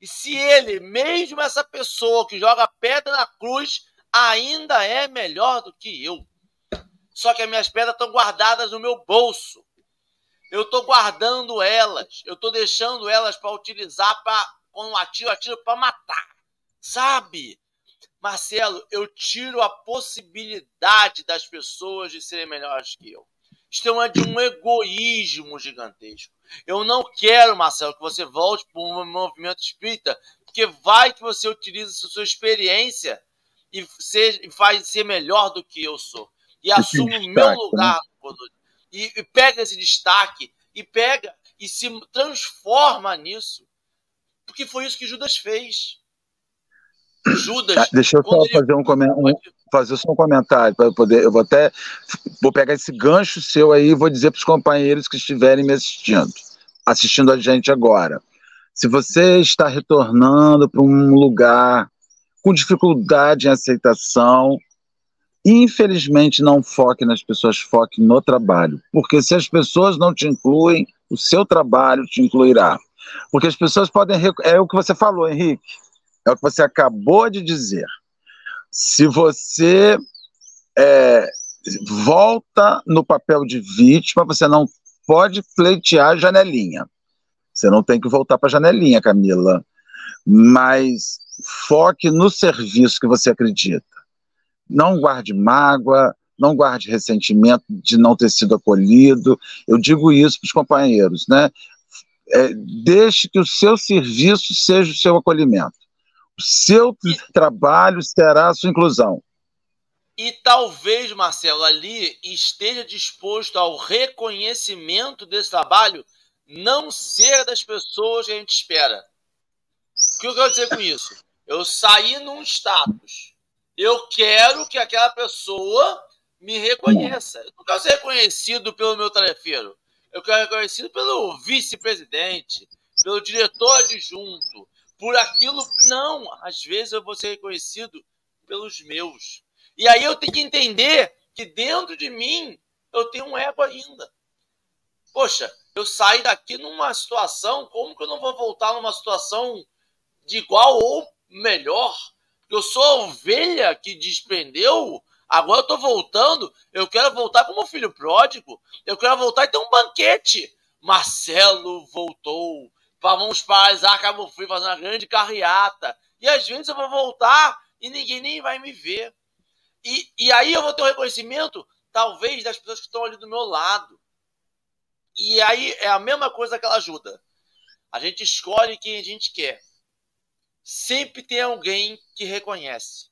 e se ele, mesmo essa pessoa que joga pedra na cruz, ainda é melhor do que eu. Só que as minhas pedras estão guardadas no meu bolso. Eu estou guardando elas. Eu estou deixando elas para utilizar para quando atiro, atiro para matar. Sabe? Marcelo, eu tiro a possibilidade das pessoas de serem melhores que eu. Isso é de um egoísmo gigantesco. Eu não quero, Marcelo, que você volte para um movimento espírita, porque vai que você utiliza a sua experiência e, seja, e faz ser melhor do que eu sou. E assume o meu lugar. Né? E, e pega esse destaque, e pega e se transforma nisso. Porque foi isso que Judas fez. Judas. Tá, deixa eu só fazer um, um, fazer só um comentário para poder. Eu vou até vou pegar esse gancho seu aí e vou dizer para os companheiros que estiverem me assistindo, assistindo a gente agora. Se você está retornando para um lugar com dificuldade em aceitação, infelizmente, não foque nas pessoas, foque no trabalho. Porque se as pessoas não te incluem, o seu trabalho te incluirá. Porque as pessoas podem. É o que você falou, Henrique. É o que você acabou de dizer. Se você é, volta no papel de vítima, você não pode pleitear janelinha. Você não tem que voltar para a janelinha, Camila. Mas foque no serviço que você acredita. Não guarde mágoa, não guarde ressentimento de não ter sido acolhido. Eu digo isso para os companheiros, né? É, deixe que o seu serviço seja o seu acolhimento. Seu e, trabalho será a sua inclusão. E talvez, Marcelo, ali esteja disposto ao reconhecimento desse trabalho não ser das pessoas que a gente espera. O que eu quero dizer com isso? Eu saí num status. Eu quero que aquela pessoa me reconheça. Eu não quero ser reconhecido pelo meu tarefeiro. Eu quero ser reconhecido pelo vice-presidente, pelo diretor adjunto, por aquilo. Não, às vezes eu vou ser reconhecido pelos meus. E aí eu tenho que entender que dentro de mim eu tenho um ego ainda. Poxa, eu saí daqui numa situação, como que eu não vou voltar numa situação de igual ou melhor? Eu sou a ovelha que desprendeu, agora eu tô voltando, eu quero voltar como filho pródigo, eu quero voltar e ter um banquete. Marcelo voltou, vamos para Isaac Cabo Frio fazer uma grande carreata. E às vezes eu vou voltar e ninguém nem vai me ver. E, e aí eu vou ter o um reconhecimento, talvez, das pessoas que estão ali do meu lado. E aí é a mesma coisa que ela ajuda. A gente escolhe quem a gente quer. Sempre tem alguém que reconhece.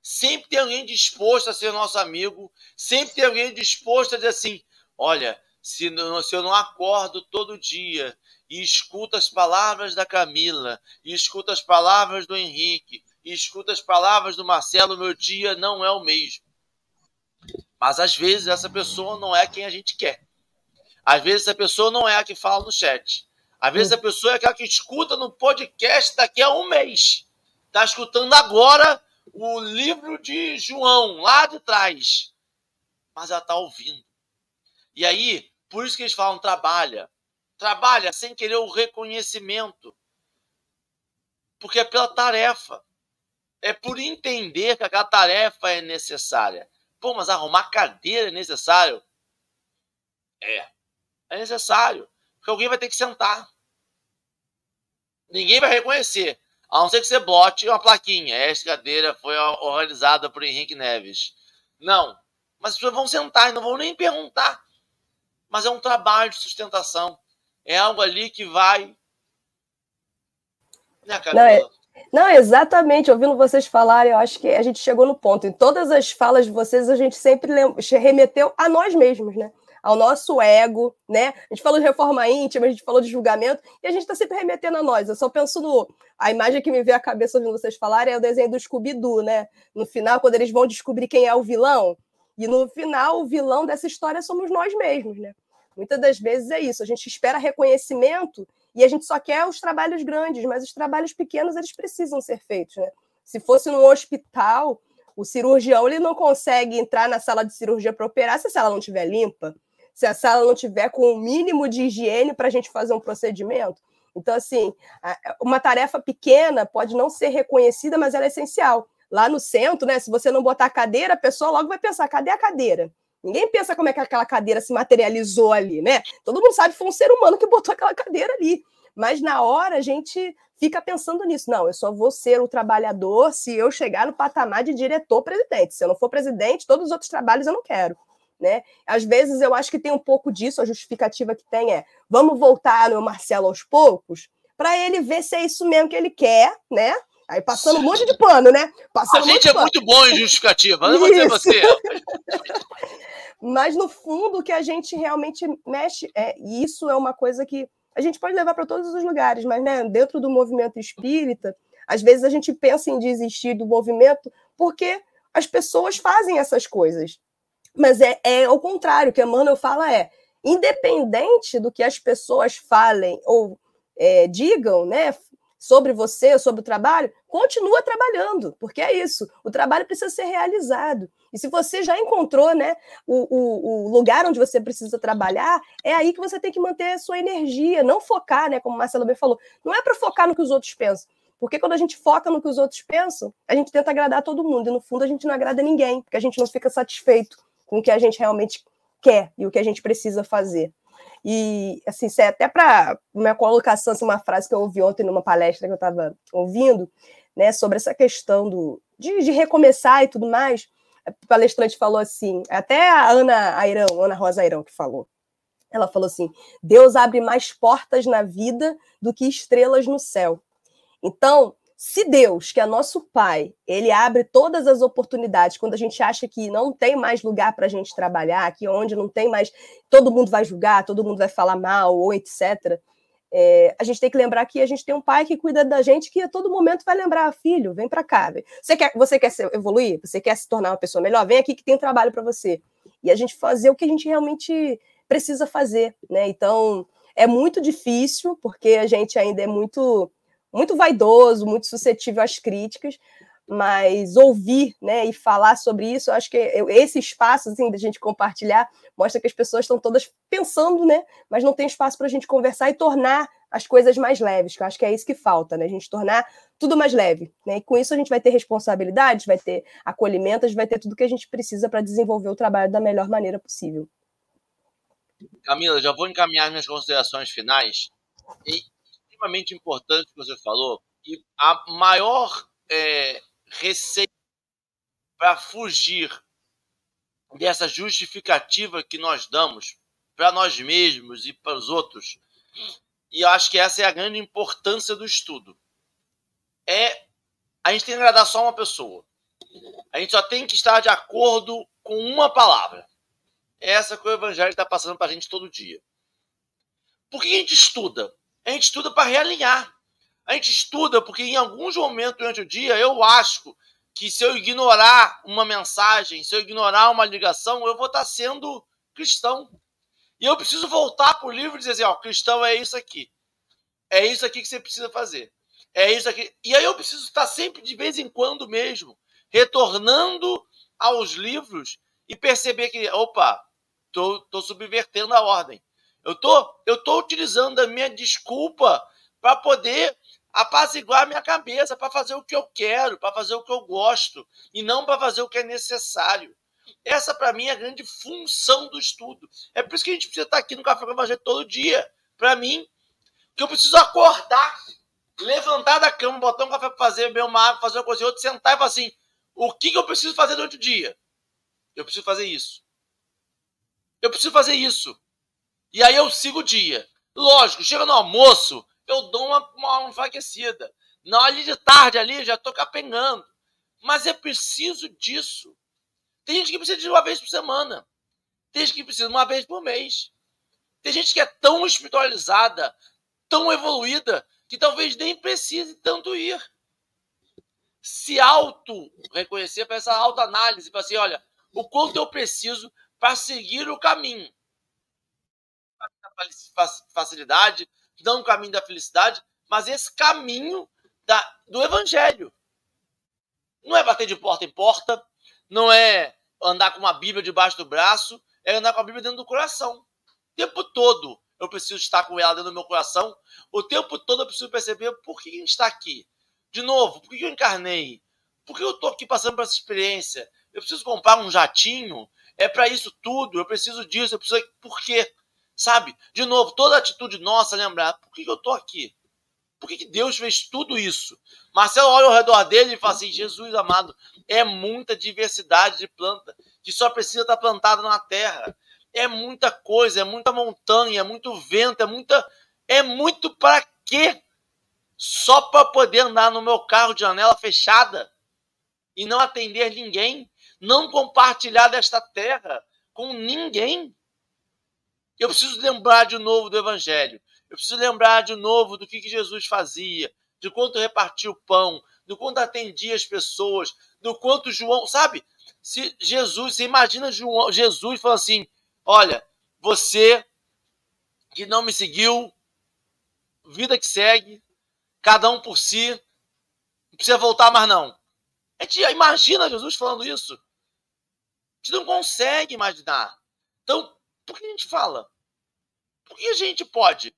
Sempre tem alguém disposto a ser nosso amigo. Sempre tem alguém disposto a dizer assim: olha, se, não, se eu não acordo todo dia e escuto as palavras da Camila, e escuto as palavras do Henrique, e escuto as palavras do Marcelo, meu dia não é o mesmo. Mas às vezes essa pessoa não é quem a gente quer. Às vezes essa pessoa não é a que fala no chat. Às vezes a pessoa é aquela que escuta no podcast daqui a um mês. Está escutando agora o livro de João, lá de trás. Mas ela está ouvindo. E aí, por isso que eles falam trabalha. Trabalha sem querer o reconhecimento. Porque é pela tarefa. É por entender que aquela tarefa é necessária. Pô, mas arrumar cadeira é necessário? É. É necessário. Porque alguém vai ter que sentar. Ninguém vai reconhecer. A não ser que você bote uma plaquinha. Esta cadeira foi organizada por Henrique Neves. Não. Mas as pessoas vão sentar e não vão nem perguntar. Mas é um trabalho de sustentação. É algo ali que vai. Né, Não, é... Não, exatamente. Ouvindo vocês falarem, eu acho que a gente chegou no ponto. Em todas as falas de vocês, a gente sempre remeteu a nós mesmos, né? Ao nosso ego, né? A gente falou de reforma íntima, a gente falou de julgamento, e a gente está sempre remetendo a nós. Eu só penso no. A imagem que me veio à cabeça ouvindo vocês falarem é o desenho do Scooby-Doo, né? No final, quando eles vão descobrir quem é o vilão, e no final, o vilão dessa história somos nós mesmos, né? Muitas das vezes é isso. A gente espera reconhecimento e a gente só quer os trabalhos grandes, mas os trabalhos pequenos eles precisam ser feitos, né? Se fosse num hospital, o cirurgião ele não consegue entrar na sala de cirurgia para operar se a sala não estiver limpa, se a sala não tiver com o mínimo de higiene para a gente fazer um procedimento. Então, assim, uma tarefa pequena pode não ser reconhecida, mas ela é essencial. Lá no centro, né? Se você não botar a cadeira, a pessoa logo vai pensar: cadê a cadeira? Ninguém pensa como é que aquela cadeira se materializou ali, né? Todo mundo sabe que foi um ser humano que <laughs> botou aquela cadeira ali. Mas na hora a gente fica pensando nisso. Não, eu só vou ser o trabalhador se eu chegar no patamar de diretor-presidente. Se eu não for presidente, todos os outros trabalhos eu não quero. Né? Às vezes eu acho que tem um pouco disso, a justificativa que tem é vamos voltar no Marcelo aos poucos, para ele ver se é isso mesmo que ele quer, né? Aí passando um monte de pano, né? Passando a gente é muito bom em justificativa, não vou dizer você. <laughs> Mas no fundo, o que a gente realmente mexe, é, e isso é uma coisa que a gente pode levar para todos os lugares, mas né, dentro do movimento espírita, às vezes a gente pensa em desistir do movimento porque as pessoas fazem essas coisas. Mas é, é o contrário, o que a Emmanuel fala é, independente do que as pessoas falem ou é, digam, né, sobre você, sobre o trabalho, continua trabalhando, porque é isso. O trabalho precisa ser realizado. E se você já encontrou né, o, o, o, lugar onde você precisa trabalhar, é aí que você tem que manter a sua energia, não focar, né? Como Marcelo B falou, não é para focar no que os outros pensam. Porque quando a gente foca no que os outros pensam, a gente tenta agradar todo mundo. E no fundo a gente não agrada ninguém, porque a gente não fica satisfeito com o que a gente realmente quer e o que a gente precisa fazer. E, assim, é até para minha colocação, assim, uma frase que eu ouvi ontem numa palestra que eu estava ouvindo, né, sobre essa questão do, de, de, recomeçar e tudo mais. O palestrante falou assim, até a Ana Airão, Ana Rosa Airão que falou. Ela falou assim: Deus abre mais portas na vida do que estrelas no céu. Então, se Deus, que é nosso Pai, ele abre todas as oportunidades quando a gente acha que não tem mais lugar para a gente trabalhar, que onde não tem mais, todo mundo vai julgar, todo mundo vai falar mal ou etc. É, a gente tem que lembrar que a gente tem um pai que cuida da gente que a todo momento vai lembrar, filho, vem para cá. Você quer, você quer evoluir? Você quer se tornar uma pessoa melhor? Vem aqui que tem trabalho para você. E a gente fazer o que a gente realmente precisa fazer, né? Então, é muito difícil, porque a gente ainda é muito muito vaidoso, muito suscetível às críticas, mas ouvir né, e falar sobre isso, acho que esse espaço assim, da gente compartilhar mostra que as pessoas estão todas pensando, né, mas não tem espaço para a gente conversar e tornar as coisas mais leves, que eu acho que é isso que falta, né? A gente tornar tudo mais leve. Né? E com isso a gente vai ter responsabilidade, vai ter acolhimento, vai ter tudo que a gente precisa para desenvolver o trabalho da melhor maneira possível. Camila, já vou encaminhar minhas considerações finais. E extremamente importante que você falou, e a maior é, receita para fugir dessa justificativa que nós damos para nós mesmos e para os outros, e eu acho que essa é a grande importância do estudo, é a gente tem que agradar só uma pessoa. A gente só tem que estar de acordo com uma palavra. Essa que o Evangelho está passando para a gente todo dia. Por que a gente estuda? A gente estuda para realinhar. A gente estuda porque em alguns momentos durante o dia eu acho que se eu ignorar uma mensagem, se eu ignorar uma ligação, eu vou estar sendo cristão. E eu preciso voltar para o livro e dizer assim, ó, cristão é isso aqui. É isso aqui que você precisa fazer. É isso aqui. E aí eu preciso estar sempre, de vez em quando mesmo, retornando aos livros e perceber que, opa, tô, tô subvertendo a ordem. Eu tô, eu tô utilizando a minha desculpa para poder apaziguar a minha cabeça, para fazer o que eu quero, para fazer o que eu gosto, e não para fazer o que é necessário. Essa, para mim, é a grande função do estudo. É por isso que a gente precisa estar aqui no Café com Evangelho todo dia. Para mim, que eu preciso acordar, levantar da cama, botar um café para fazer, beber uma fazer uma coisa e outra, sentar e falar assim: o que, que eu preciso fazer durante o dia? Eu preciso fazer isso. Eu preciso fazer isso. E aí eu sigo o dia. Lógico, chega no almoço, eu dou uma, uma enfraquecida. Na hora de tarde ali, já tô capengando. Mas é preciso disso. Tem gente que precisa de uma vez por semana. Tem gente que precisa de uma vez por mês. Tem gente que é tão espiritualizada, tão evoluída, que talvez nem precise tanto ir. Se auto-reconhecer, para essa autoanálise, para assim, olha, o quanto eu preciso para seguir o caminho facilidade, não o caminho da felicidade, mas esse caminho da, do evangelho. Não é bater de porta em porta, não é andar com uma Bíblia debaixo do braço, é andar com a Bíblia dentro do coração. O tempo todo eu preciso estar com ela dentro do meu coração. O tempo todo eu preciso perceber por que a gente está aqui. De novo, por que eu encarnei? Por que eu estou aqui passando por essa experiência? Eu preciso comprar um jatinho? É para isso tudo? Eu preciso disso? Eu preciso. Por quê? Sabe? De novo, toda atitude nossa lembrar, por que, que eu estou aqui? Por que, que Deus fez tudo isso? Marcelo olha ao redor dele e fala assim: Jesus amado, é muita diversidade de planta que só precisa estar plantada na terra. É muita coisa, é muita montanha, é muito vento, é muita. É muito para quê? Só para poder andar no meu carro de janela fechada e não atender ninguém, não compartilhar desta terra com ninguém. Eu preciso lembrar de novo do Evangelho. Eu preciso lembrar de novo do que, que Jesus fazia, de quanto repartia o pão, do quanto atendia as pessoas, do quanto João, sabe? Se Jesus, você imagina João, Jesus falando assim: olha, você que não me seguiu, vida que segue, cada um por si, não precisa voltar mais não. A gente imagina Jesus falando isso. A gente não consegue imaginar. Então, por que a gente fala? Por que a gente pode?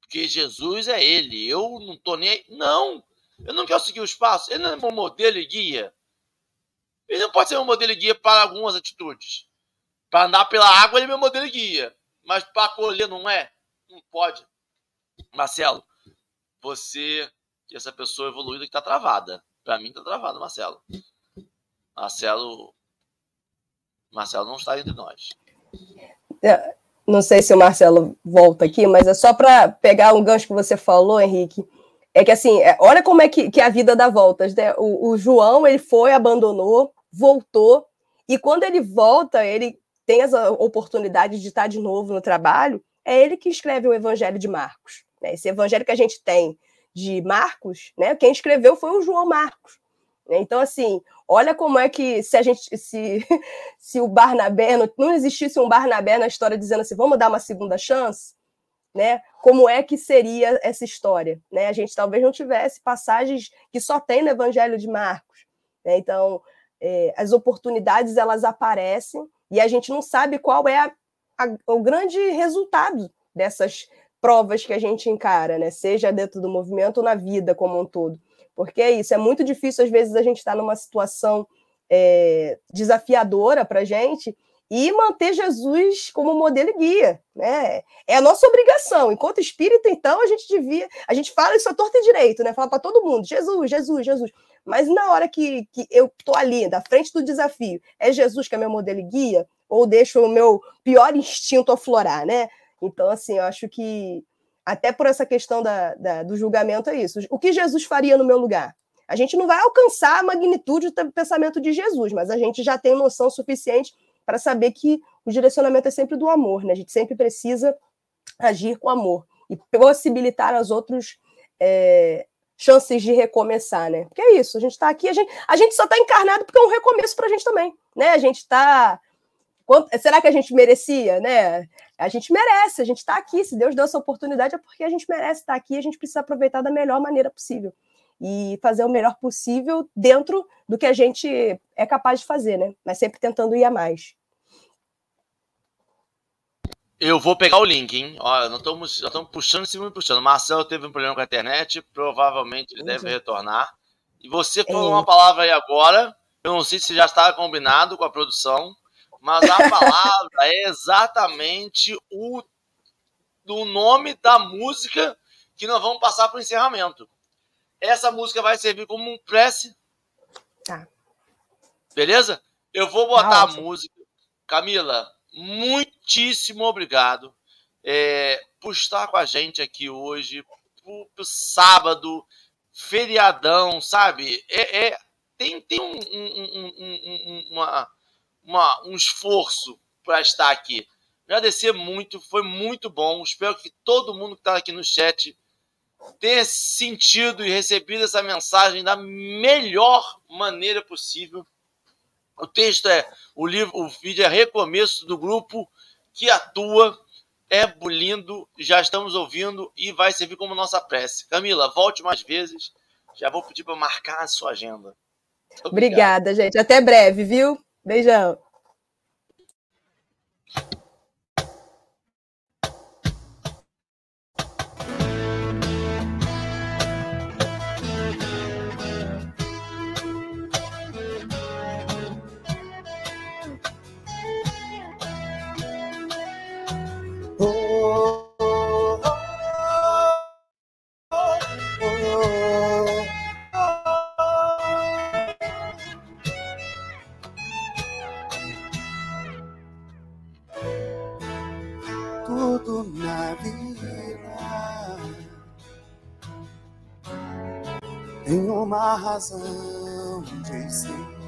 Porque Jesus é ele. Eu não tô nem aí. Não! Eu não quero seguir os passos. Ele não é meu modelo e guia. Ele não pode ser meu modelo e guia para algumas atitudes. Para andar pela água, ele é meu modelo e guia. Mas para colher não é? Não pode. Marcelo, você, que essa pessoa evoluída que está travada. Para mim está travada, Marcelo. Marcelo. Marcelo não está entre nós. É, não sei se o Marcelo volta aqui, mas é só para pegar um gancho que você falou, Henrique. É que assim, é, olha como é que, que a vida dá voltas. Né? O, o, João ele foi, abandonou, voltou, e quando ele volta, ele tem as oportunidades de estar de novo no trabalho. É ele que escreve o Evangelho de Marcos. Né? Esse evangelho que a gente tem de Marcos, né? Quem escreveu foi o João Marcos. Então, assim, olha como é que se a gente, se, <laughs> se o Barnabé, não, não existisse um Barnabé na história dizendo assim, vamos dar uma segunda chance, né? Como é que seria essa história, né? A gente talvez não tivesse passagens que só tem no Evangelho de Marcos, né? Então, é, as oportunidades elas aparecem e a gente não sabe qual é a, a, o grande resultado dessas provas que a gente encara, né? Seja dentro do movimento ou na vida como um todo. Porque é isso, é muito difícil, às vezes, a gente estar tá numa situação é, desafiadora para a gente e manter Jesus como modelo e guia, né? É a nossa obrigação. Enquanto espírita, então, a gente devia. A gente fala isso a torta e direito, né? Fala para todo mundo: Jesus, Jesus, Jesus. Mas na hora que, que eu estou ali, da frente do desafio, é Jesus que é meu modelo e guia? Ou deixo o meu pior instinto aflorar, né? Então, assim, eu acho que, até por essa questão da, da, do julgamento, é isso. O que Jesus faria no meu lugar? A gente não vai alcançar a magnitude do pensamento de Jesus, mas a gente já tem noção suficiente para saber que o direcionamento é sempre do amor, né? A gente sempre precisa agir com amor e possibilitar aos outros é, chances de recomeçar, né? Porque é isso, a gente está aqui, a gente, a gente só está encarnado porque é um recomeço para a gente também, né? A gente está será que a gente merecia, né? A gente merece, a gente está aqui. Se Deus deu essa oportunidade, é porque a gente merece estar aqui. A gente precisa aproveitar da melhor maneira possível e fazer o melhor possível dentro do que a gente é capaz de fazer, né? Mas sempre tentando ir a mais. Eu vou pegar o link, hein? Olha, nós estamos, estamos puxando e puxando. Marcelo teve um problema com a internet, provavelmente ele deve retornar. E você falou é. uma palavra aí agora. Eu não sei se já estava combinado com a produção, mas a palavra é exatamente o, o nome da música que nós vamos passar para o encerramento. Essa música vai servir como um prece. Tá. Beleza? Eu vou botar tá a música. Camila, muitíssimo obrigado é, por estar com a gente aqui hoje, pro, pro sábado, feriadão, sabe? É, é tem, tem um, um, um, uma, uma, um esforço para estar aqui. Agradecer muito, foi muito bom. Espero que todo mundo que está aqui no chat tenha sentido e recebido essa mensagem da melhor maneira possível. O texto é o livro, o vídeo é recomeço do grupo que atua. É lindo, já estamos ouvindo e vai servir como nossa prece. Camila, volte mais vezes. Já vou pedir para marcar a sua agenda. Obrigada, gente. Até breve, viu? Beijão. Razão de ser.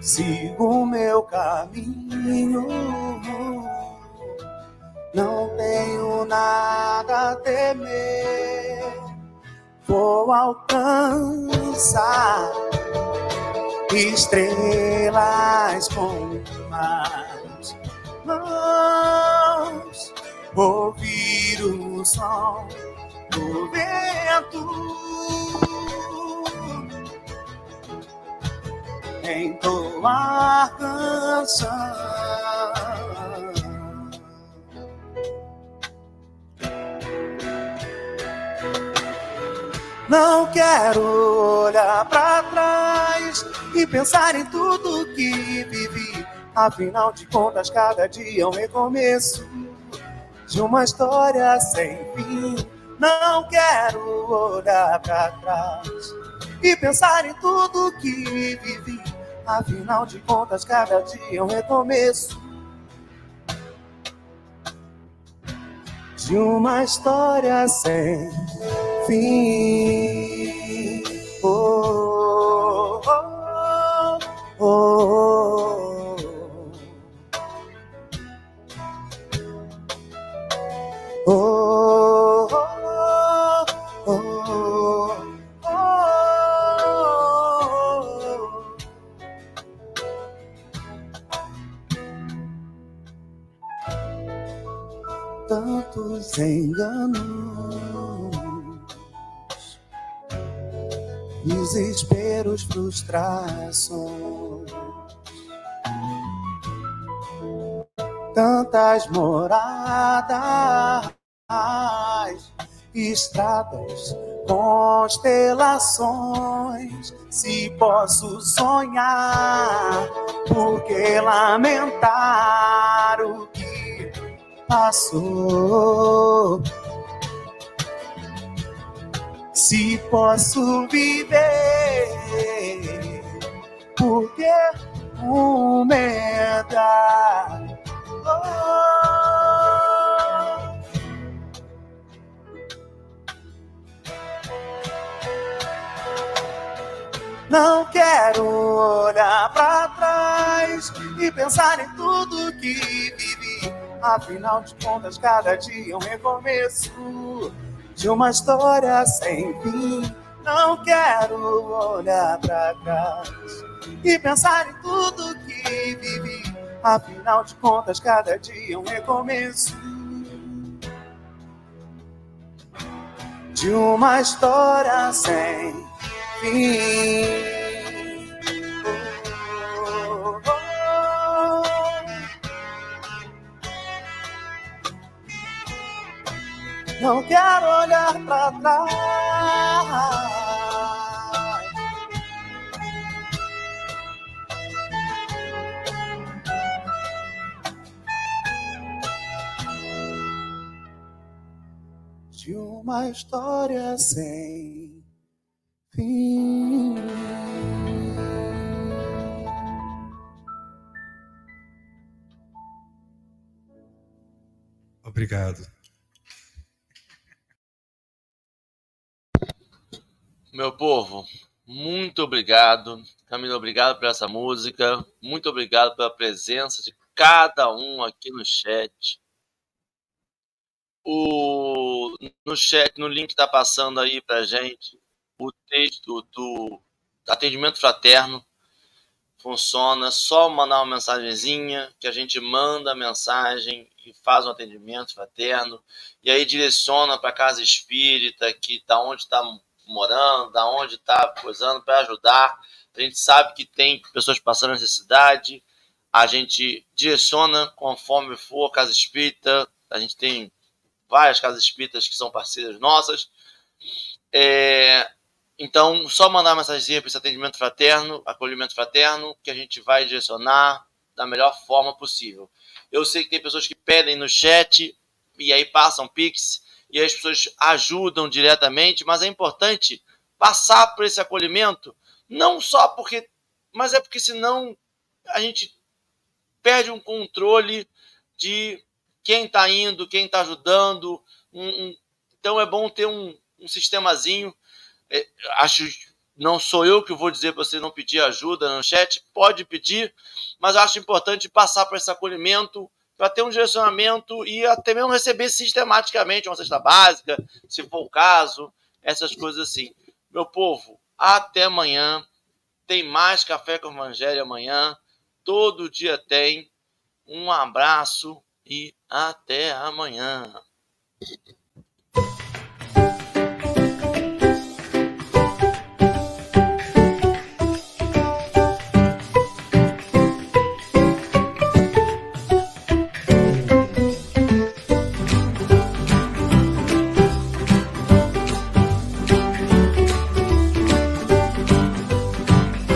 Sigo o meu caminho, não tenho nada a temer. Vou alcançar estrelas com mais mãos, ouvir o som do vento. Entoar canção. Não quero olhar para trás e pensar em tudo que vivi. Afinal de contas, cada dia é um recomeço de uma história sem fim. Não quero olhar para trás e pensar em tudo que vivi. Afinal de contas, cada dia é um recomeço de uma história sem fim. Oh, oh, oh, oh. oh, enganos, desesperos, frustrações, tantas moradas, estradas, constelações. Se posso sonhar, por que lamentar o que passou? Se posso viver, por que um medar? Oh. Não quero olhar para trás e pensar em tudo que vivi. Afinal de contas, cada dia é um recomeço de uma história sem fim. Não quero olhar para trás e pensar em tudo que vivi. Afinal de contas, cada dia é um recomeço de uma história sem fim. Não quero olhar para trás. De uma história sem fim. Obrigado. Meu povo, muito obrigado. Camila, obrigado por essa música. Muito obrigado pela presença de cada um aqui no chat. O, no chat, no link tá passando aí pra gente o texto do atendimento fraterno. Funciona só mandar uma mensagenzinha que a gente manda a mensagem e faz um atendimento fraterno e aí direciona para casa espírita que tá onde está morando, da onde está coisando para ajudar. A gente sabe que tem pessoas passando necessidade, a gente direciona conforme for casa espírita. A gente tem várias casas espíritas que são parceiras nossas. É, então, só mandar mensagem para esse atendimento fraterno, acolhimento fraterno, que a gente vai direcionar da melhor forma possível. Eu sei que tem pessoas que pedem no chat e aí passam Pix e as pessoas ajudam diretamente, mas é importante passar por esse acolhimento, não só porque, mas é porque senão a gente perde um controle de quem está indo, quem está ajudando. Um, um, então é bom ter um, um sistemazinho. É, acho não sou eu que vou dizer para você não pedir ajuda no chat, pode pedir, mas acho importante passar por esse acolhimento para ter um direcionamento e até mesmo receber sistematicamente uma cesta básica, se for o caso, essas coisas assim. Meu povo, até amanhã. Tem mais Café com Evangelho amanhã. Todo dia tem. Um abraço e até amanhã.